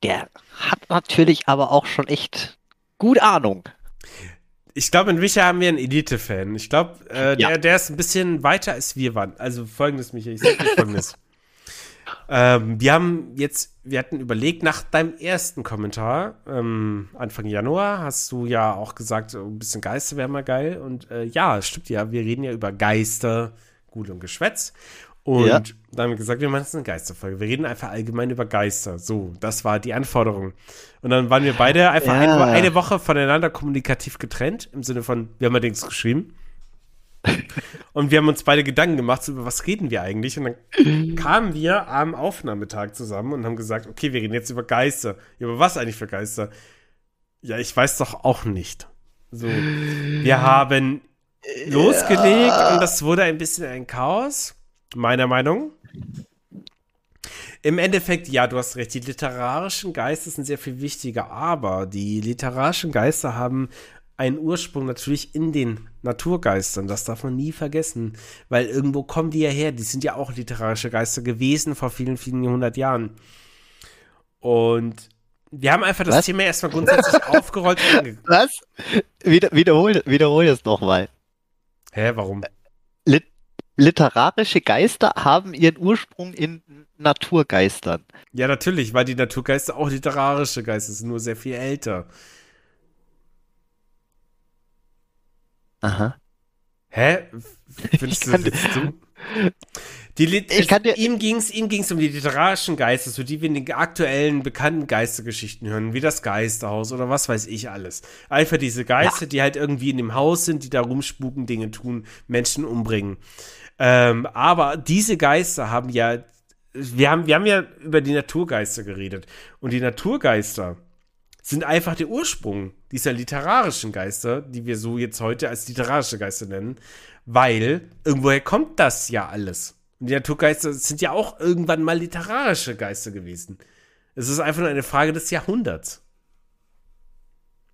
Der hat natürlich aber auch schon echt gut Ahnung. Ich glaube, in Micha haben wir einen Elite-Fan. Ich glaube, äh, Ja. der, der ist ein bisschen weiter als wir waren. Also folgendes, Micha, ich sag dir folgendes. ähm, wir haben jetzt, wir hatten überlegt, nach deinem ersten Kommentar, ähm, Anfang Januar, hast du ja auch gesagt, so ein bisschen Geister wäre mal geil. Und äh, ja, stimmt ja, wir reden ja über Geister, Gut und Geschwätz. Und Ja. dann haben wir gesagt, wir machen jetzt eine Geisterfolge. Wir reden einfach allgemein über Geister. So, das war die Anforderung. Und dann waren wir beide einfach Ja. eine, eine Woche voneinander kommunikativ getrennt, im Sinne von, wir haben allerdings geschrieben. Und wir haben uns beide Gedanken gemacht, so, über was reden wir eigentlich? Und dann kamen wir am Aufnahmetag zusammen und haben gesagt, okay, wir reden jetzt über Geister. Ja, aber was eigentlich für Geister? Ja, ich weiß doch auch nicht. So, wir haben losgelegt und das wurde ein bisschen ein Chaos, meiner Meinung. Im Endeffekt, ja, du hast recht, die literarischen Geister sind sehr viel wichtiger, aber die literarischen Geister haben einen Ursprung natürlich in den Naturgeistern, das darf man nie vergessen, weil irgendwo kommen die ja her, die sind ja auch literarische Geister gewesen vor vielen, vielen hundert Jahren. Und wir haben einfach das Was? Thema erstmal grundsätzlich aufgerollt. Was? Wieder, wiederhol, wiederhol das nochmal. Hä, warum? Lit literarische Geister haben ihren Ursprung in Naturgeistern. Ja, natürlich, weil die Naturgeister auch literarische Geister sind, nur sehr viel älter. Aha. Hä? Findest du kann das jetzt dumm? Die Lit Ich kann dir- ihm ging es ihm ging's um die literarischen Geister, so die wir in den aktuellen bekannten Geistergeschichten hören, wie das Geisterhaus oder was weiß ich alles. Einfach diese Geister, die halt irgendwie in dem Haus sind, die da rumspuken, Dinge tun, Menschen umbringen. Ähm, aber diese Geister haben ja, wir haben, wir haben ja über die Naturgeister geredet. Und die Naturgeister sind einfach der Ursprung dieser literarischen Geister, die wir so jetzt heute als literarische Geister nennen, weil irgendwoher kommt das ja alles. Und die Naturgeister sind ja auch irgendwann mal literarische Geister gewesen. Es ist einfach nur eine Frage des Jahrhunderts.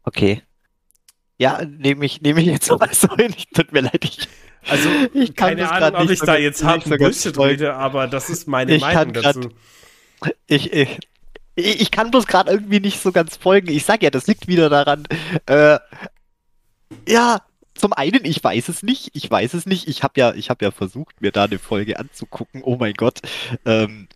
Okay. Ja, nehme ich, nehme ich jetzt mal so hin. Tut mir leid, ich, Also, Ich kann keine Ahnung, grad ob nicht ich so da jetzt harten so Bullshit rede, aber das ist meine Ich kann Meinung grad- dazu. ich, ich, ich kann bloß gerade irgendwie nicht so ganz folgen. Ich sag ja, das liegt wieder daran. Äh, ja, zum einen, ich weiß es nicht. Ich weiß es nicht. Ich habe ja, ich habe ja versucht, mir da eine Folge anzugucken. Oh mein Gott. Ähm,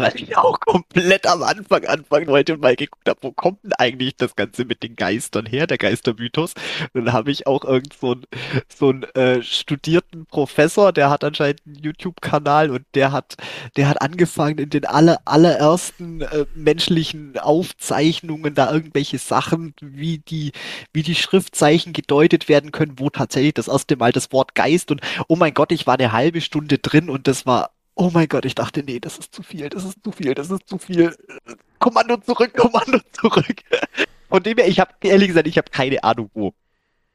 weil ich auch komplett am Anfang anfangen wollte und mal geguckt habe, wo kommt denn eigentlich das Ganze mit den Geistern her, der Geistermythos. Und dann habe ich auch irgend so einen so einen, äh, studierten Professor, der hat anscheinend einen YouTube-Kanal und der hat, der hat angefangen in den aller, allerersten äh, menschlichen Aufzeichnungen da irgendwelche Sachen, wie die, wie die Schriftzeichen gedeutet werden können, wo tatsächlich das erste Mal das Wort Geist und oh mein Gott, ich war eine halbe Stunde drin und das war Oh mein Gott, ich dachte, nee, das ist zu viel, das ist zu viel, das ist zu viel. Kommando zurück, Kommando zurück. Von dem her, ich habe ehrlich gesagt, ich habe keine Ahnung, wo,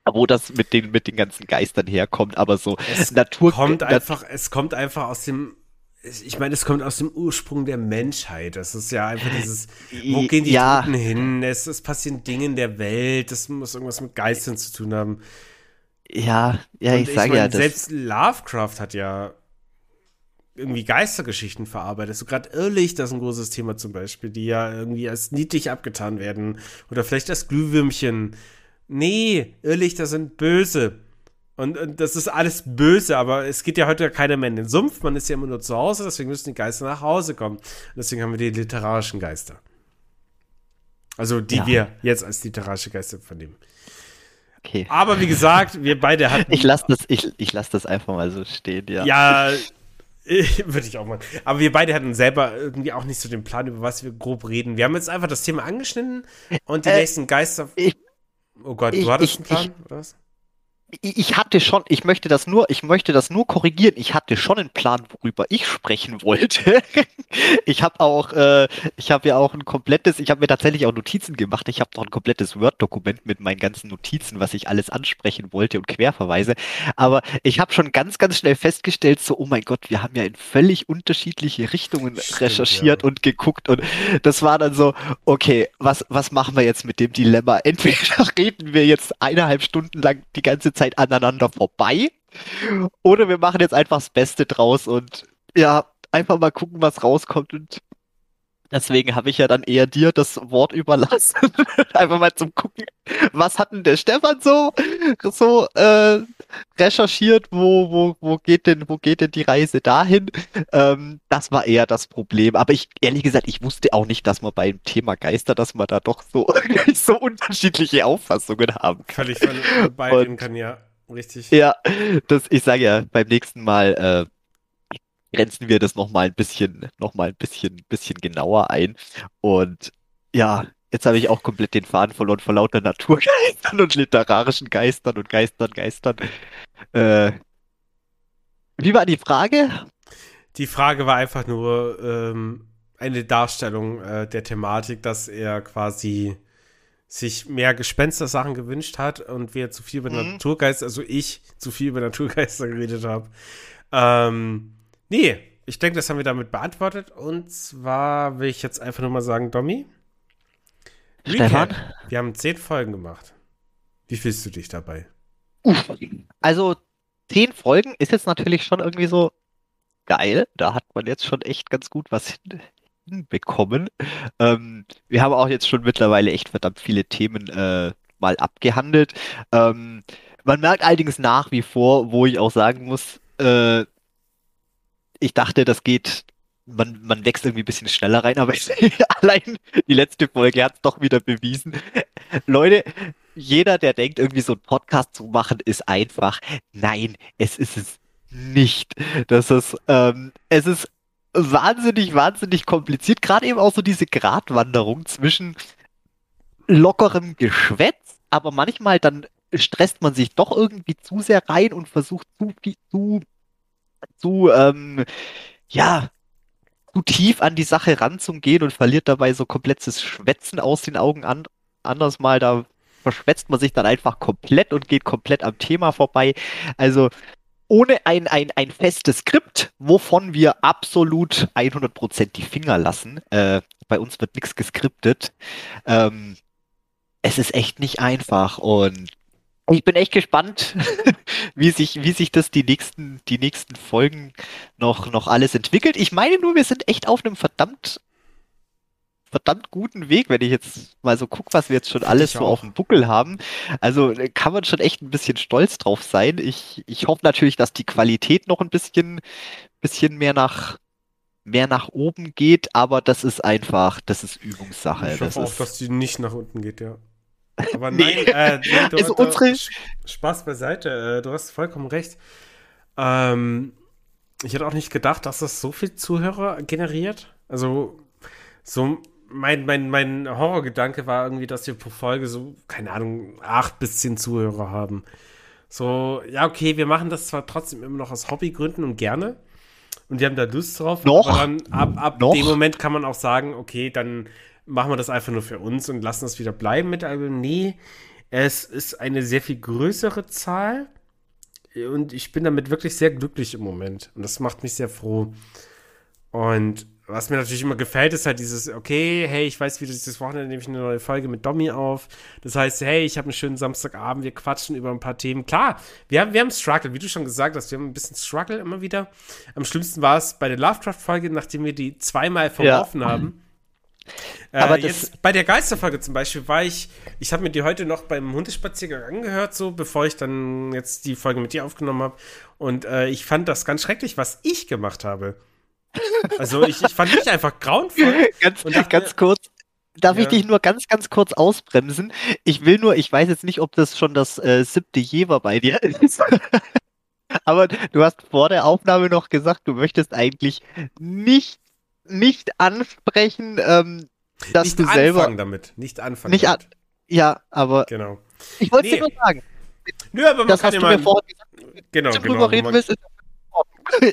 wo das mit den, mit den ganzen Geistern herkommt, aber so Es Natur, kommt Nat- einfach, es kommt einfach aus dem, ich meine, es kommt aus dem Ursprung der Menschheit. Das ist ja einfach dieses, wo gehen die ja, Toten hin? Es, es passieren Dinge in der Welt, das muss irgendwas mit Geistern zu tun haben. ja, ja, Und ich sage ja, das, selbst Lovecraft hat ja irgendwie Geistergeschichten verarbeitet. So gerade Irrlichter ist ein großes Thema zum Beispiel, die ja irgendwie als niedlich abgetan werden. Oder vielleicht als Glühwürmchen. Nee, Irrlichter sind böse. Und, und das ist alles böse, aber es geht ja heute keiner mehr in den Sumpf. Man ist ja immer nur zu Hause, deswegen müssen die Geister nach Hause kommen. Und deswegen haben wir die literarischen Geister. Also die Ja. wir jetzt als literarische Geister vernehmen. okay. Aber wie gesagt, wir beide hatten Ich lasse das, ich, ich lass das einfach mal so stehen, ja. Ja, würde ich auch mal. Aber wir beide hatten selber irgendwie auch nicht so den Plan, über was wir grob reden. Wir haben jetzt einfach das Thema angeschnitten und die Äh, nächsten Geister. ich- oh Gott, ich- du hattest ich- einen Plan, oder was? Ich hatte schon, ich möchte das nur, ich möchte das nur korrigieren. Ich hatte schon einen Plan, worüber ich sprechen wollte. Ich habe auch, äh, ich habe ja auch ein komplettes, ich habe mir tatsächlich auch Notizen gemacht. Ich habe noch ein komplettes Word-Dokument mit meinen ganzen Notizen, was ich alles ansprechen wollte und Querverweise. Aber ich habe schon ganz, ganz schnell festgestellt, so, oh mein Gott, wir haben ja in völlig unterschiedliche Richtungen Stimmt, recherchiert ja. und geguckt und das war dann so, okay, was, was machen wir jetzt mit dem Dilemma? Entweder reden wir jetzt eineinhalb Stunden lang die ganze Zeit aneinander vorbei. Oder wir machen jetzt einfach das Beste draus und ja, einfach mal gucken, was rauskommt und Deswegen habe ich ja dann eher dir das Wort überlassen. Einfach mal zum Gucken, was hat denn der Stefan so, so äh, recherchiert, wo, wo, wo geht denn, wo geht denn die Reise dahin? Ähm, das war eher das Problem. Aber ich, ehrlich gesagt, ich wusste auch nicht, dass man beim Thema Geister, dass man da doch so, so unterschiedliche Auffassungen haben kann. Völlig von beiden kann, ja. Richtig. Ja, das, ich sage ja, beim nächsten Mal, äh, grenzen wir das nochmal ein bisschen, noch mal ein bisschen, bisschen genauer ein. Und ja, jetzt habe ich auch komplett den Faden verloren vor lauter Naturgeistern und literarischen Geistern und Geistern, Geistern. Äh, wie war die Frage? Die Frage war einfach nur ähm, eine Darstellung äh, der Thematik, dass er quasi sich mehr Gespenster-Sachen gewünscht hat und wir zu viel über mhm. Naturgeister, also ich zu viel über Naturgeister geredet habe. Ähm, Nee, ich denke, das haben wir damit beantwortet. Und zwar will ich jetzt einfach nur mal sagen, Domi. Stefan? Wir haben zehn Folgen gemacht. Wie fühlst du dich dabei? Also, zehn Folgen ist jetzt natürlich schon irgendwie so geil. Da hat man jetzt schon echt ganz gut was hinbekommen. Ähm, wir haben auch jetzt schon mittlerweile echt verdammt viele Themen äh, mal abgehandelt. Ähm, man merkt allerdings nach wie vor, wo ich auch sagen muss, äh, ich dachte, das geht, man, man wächst irgendwie ein bisschen schneller rein, aber allein die letzte Folge hat es doch wieder bewiesen. Leute, jeder, der denkt, irgendwie so einen Podcast zu machen, ist einfach. Nein, es ist es nicht. Das ist, ähm, es ist wahnsinnig, wahnsinnig kompliziert. Gerade eben auch so diese Gratwanderung zwischen lockerem Geschwätz, aber manchmal dann stresst man sich doch irgendwie zu sehr rein und versucht zu, zu zu, ähm, ja, zu tief an die Sache ranzugehen und verliert dabei so komplettes Schwätzen aus den Augen an. Anders mal, da verschwätzt man sich dann einfach komplett und geht komplett am Thema vorbei. Also ohne ein, ein, ein festes Skript, wovon wir absolut 100% die Finger lassen. Äh, bei uns wird nichts geskriptet. Ähm, es ist echt nicht einfach und ich bin echt gespannt, wie sich, wie sich das die nächsten, die nächsten Folgen noch, noch alles entwickelt. Ich meine nur, wir sind echt auf einem verdammt, verdammt guten Weg, wenn ich jetzt mal so gucke, was wir jetzt schon alles so auf dem Buckel haben. Also äh, kann man schon echt ein bisschen stolz drauf sein. Ich, ich hoffe natürlich, dass die Qualität noch ein bisschen, bisschen mehr nach, mehr nach oben geht, aber das ist einfach, das ist Übungssache. Ich hoffe das auch, dass die nicht nach unten geht, ja. Aber nein, nee. äh, nee, du, also unsere... Spaß beiseite, äh, du hast vollkommen recht. Ähm, ich hätte auch nicht gedacht, dass das so viel Zuhörer generiert. Also, so mein, mein, mein Horrorgedanke war irgendwie, dass wir pro Folge so, keine Ahnung, acht bis zehn Zuhörer haben. So, ja, okay, wir machen das zwar trotzdem immer noch aus Hobbygründen und gerne. Und wir haben da Lust drauf. Noch? Aber dann ab, ab noch? dem Moment kann man auch sagen, okay, dann machen wir das einfach nur für uns und lassen es wieder bleiben mit Album. Nee, es ist eine sehr viel größere Zahl und ich bin damit wirklich sehr glücklich im Moment und das macht mich sehr froh. Und was mir natürlich immer gefällt, ist halt dieses, okay, hey, ich weiß, wie dieses Wochenende nehme ich eine neue Folge mit Domi auf. Das heißt, hey, ich habe einen schönen Samstagabend, wir quatschen über ein paar Themen. Klar, wir haben, wir haben Struggle, wie du schon gesagt hast, wir haben ein bisschen Struggle immer wieder. Am schlimmsten war es bei der Lovecraft-Folge, nachdem wir die zweimal verworfen ja. haben. Äh, Aber jetzt bei der Geisterfolge zum Beispiel war ich, ich habe mir die heute noch beim Hundespaziergang angehört, so bevor ich dann jetzt die Folge mit dir aufgenommen habe. Und äh, ich fand das ganz schrecklich, was ich gemacht habe. Also ich, ich fand mich einfach grauenvoll. ganz, ganz kurz. Darf ja. ich dich nur ganz, ganz kurz ausbremsen? Ich will nur, ich weiß jetzt nicht, ob das schon das äh, siebte Jever bei dir ist. Aber du hast vor der Aufnahme noch gesagt, du möchtest eigentlich nicht nicht ansprechen, ähm, dass nicht du selber. Anfangen damit. Nicht anfangen nicht damit. An ja, aber. Genau. Ich wollte nee. dir nur sagen. Nö, aber man das kann hast du mir vorhin gesagt. Genau, wenn du genau. Drüber reden willst, ist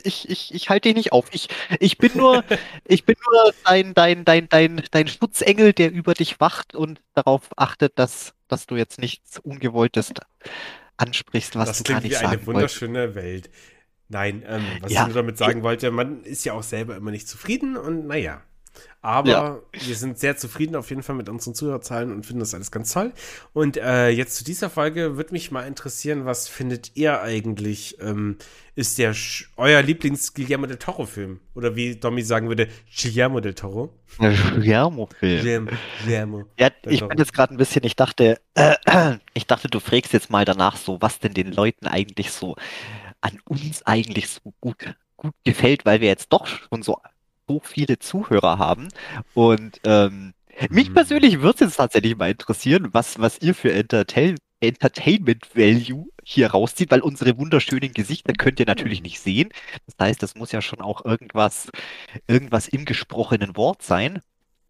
ich, ich, ich halte dich nicht auf. Ich, ich bin nur, ich bin nur dein, dein, dein, dein, dein Schutzengel, der über dich wacht und darauf achtet, dass, dass du jetzt nichts Ungewolltes ansprichst, was das du gar nicht sagen Das klingt wie eine wunderschöne wolltest. Welt. Nein, ähm, was ja. ich nur damit sagen wollte, man ist ja auch selber immer nicht zufrieden und naja. Aber Ja. wir sind sehr zufrieden auf jeden Fall mit unseren Zuhörerzahlen und finden das alles ganz toll. Und äh, jetzt zu dieser Folge würde mich mal interessieren, was findet ihr eigentlich? Ähm, ist der euer Lieblings-Guillermo del Toro-Film? Oder wie Domi sagen würde, Guillermo del Toro? Guillermo-Film. Guillermo. Ja, ich bin jetzt gerade ein bisschen, ich dachte, äh, ich dachte, du fragst jetzt mal danach so, was denn den Leuten eigentlich so an uns eigentlich so gut, gut gefällt, weil wir jetzt doch schon so, so viele Zuhörer haben. Und ähm, mich Mhm. persönlich würde es jetzt tatsächlich mal interessieren, was, was ihr für Entertain Entertainment Value hier rauszieht, weil unsere wunderschönen Gesichter könnt ihr natürlich nicht sehen. Das heißt, das muss ja schon auch irgendwas, irgendwas im gesprochenen Wort sein,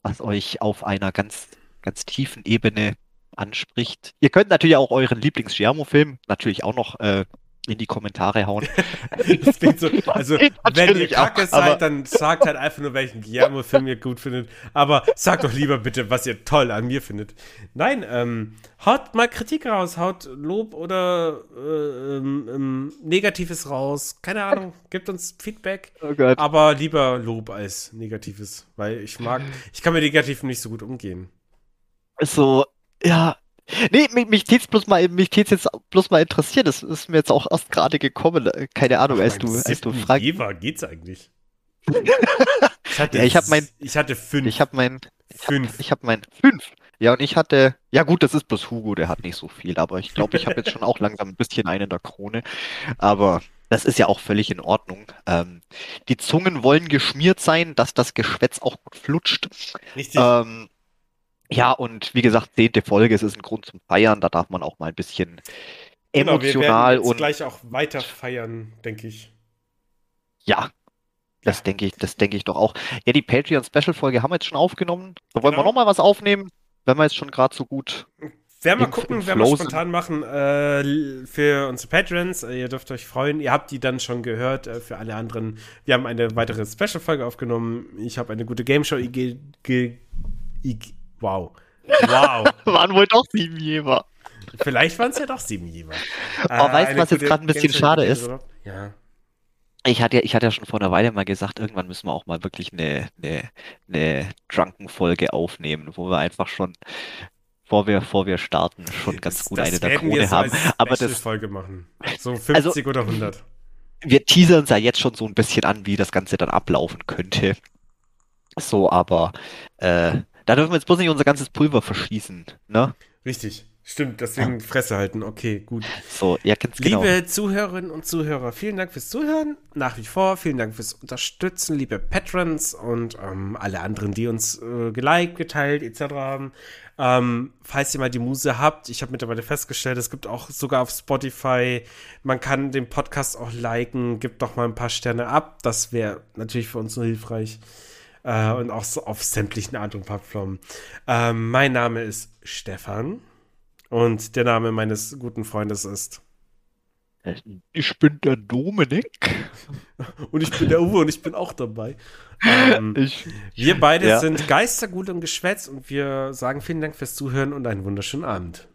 was euch auf einer ganz, ganz tiefen Ebene anspricht. Ihr könnt natürlich auch euren Lieblings-Giamo-Film natürlich auch noch äh, in die Kommentare hauen. So, also wenn ihr auch, kacke aber- seid, dann sagt halt einfach nur, welchen Guillermo-Film ihr gut findet. Aber sagt doch lieber bitte, was ihr toll an mir findet. Nein, ähm, haut mal Kritik raus, haut Lob oder äh, ähm, ähm, Negatives raus. Keine Ahnung, gebt uns Feedback. Oh. Aber lieber Lob als Negatives, weil ich mag, ich kann mit Negativen nicht so gut umgehen. So, ja. Nee, mich, mich tät's bloß mal, mich tät's jetzt bloß mal interessieren. Das ist mir jetzt auch erst gerade gekommen. äh, Keine Ahnung, als Beim du, als du fragst. Jever geht's eigentlich. Ich hatte, Ja, ich hab mein- ich hatte fünf. Ich habe mein, fünf. ich habe mein fünf. Ja, und ich hatte, ja gut, das ist bloß Hugo, der hat nicht so viel, aber ich glaube, ich habe jetzt schon auch langsam ein bisschen einen in der Krone. Aber das ist ja auch völlig in Ordnung. Ähm, die Zungen wollen geschmiert sein, dass das Geschwätz auch gut flutscht. Richtig. Ähm, ja, und wie gesagt, zehnte Folge, es ist ein Grund zum Feiern, da darf man auch mal ein bisschen Genau, wir emotional werden jetzt und gleich auch weiter feiern, denke ich. ja, das denke ich, das denke ich doch auch. Ja, die Patreon-Special-Folge haben wir jetzt schon aufgenommen. Da wollen wir Genau. noch mal was aufnehmen, wenn wir jetzt schon gerade so gut. Werden wir gucken, werden wir spontan machen äh, für unsere Patrons. Äh, ihr dürft euch freuen. Ihr habt die dann schon gehört. Äh, für alle anderen, wir haben eine weitere Special-Folge aufgenommen. Ich habe eine gute Game Show. IG, IG, IG, wow. Wow. Waren wohl doch sieben Jever. Vielleicht waren es ja doch sieben jeweils. Oh, weißt du, was jetzt gerade ein bisschen schade ist? Ja. Ich hatte, ja- ich hatte ja schon vor einer Weile mal gesagt, irgendwann müssen wir auch mal wirklich eine, eine, eine Drunken-Folge aufnehmen, wo wir einfach schon, bevor wir, bevor wir starten, schon ganz Das- gut das eine der werden wir Krone so haben. Aber das, Special-Folge machen. So 50 oder 100. wir teasern uns ja jetzt schon so ein bisschen an, wie das Ganze dann ablaufen könnte. So, aber äh, da dürfen wir jetzt bloß nicht unser ganzes Pulver verschießen, ne? Richtig. Stimmt, deswegen Fresse halten. Okay, gut. So, ja, ganz genau. Liebe Zuhörerinnen und Zuhörer, vielen Dank fürs Zuhören. Nach wie vor, vielen Dank fürs Unterstützen, liebe Patrons und ähm, alle anderen, die uns äh, geliked, geteilt etc. haben. Ähm, falls ihr mal die Muse habt, ich habe mittlerweile festgestellt, es gibt auch sogar auf Spotify, man kann den Podcast auch liken, gibt doch mal ein paar Sterne ab. Das wäre natürlich für uns nur hilfreich äh, und auch so auf sämtlichen anderen Plattformen. Ähm, mein Name ist Stefan und der Name meines guten Freundes ist. Ich bin der Dominik. Und ich bin der Uwe und ich bin auch dabei. Ähm, ich, wir beide ja. sind Geistergut und Geschwätz und wir sagen vielen Dank fürs Zuhören und einen wunderschönen Abend.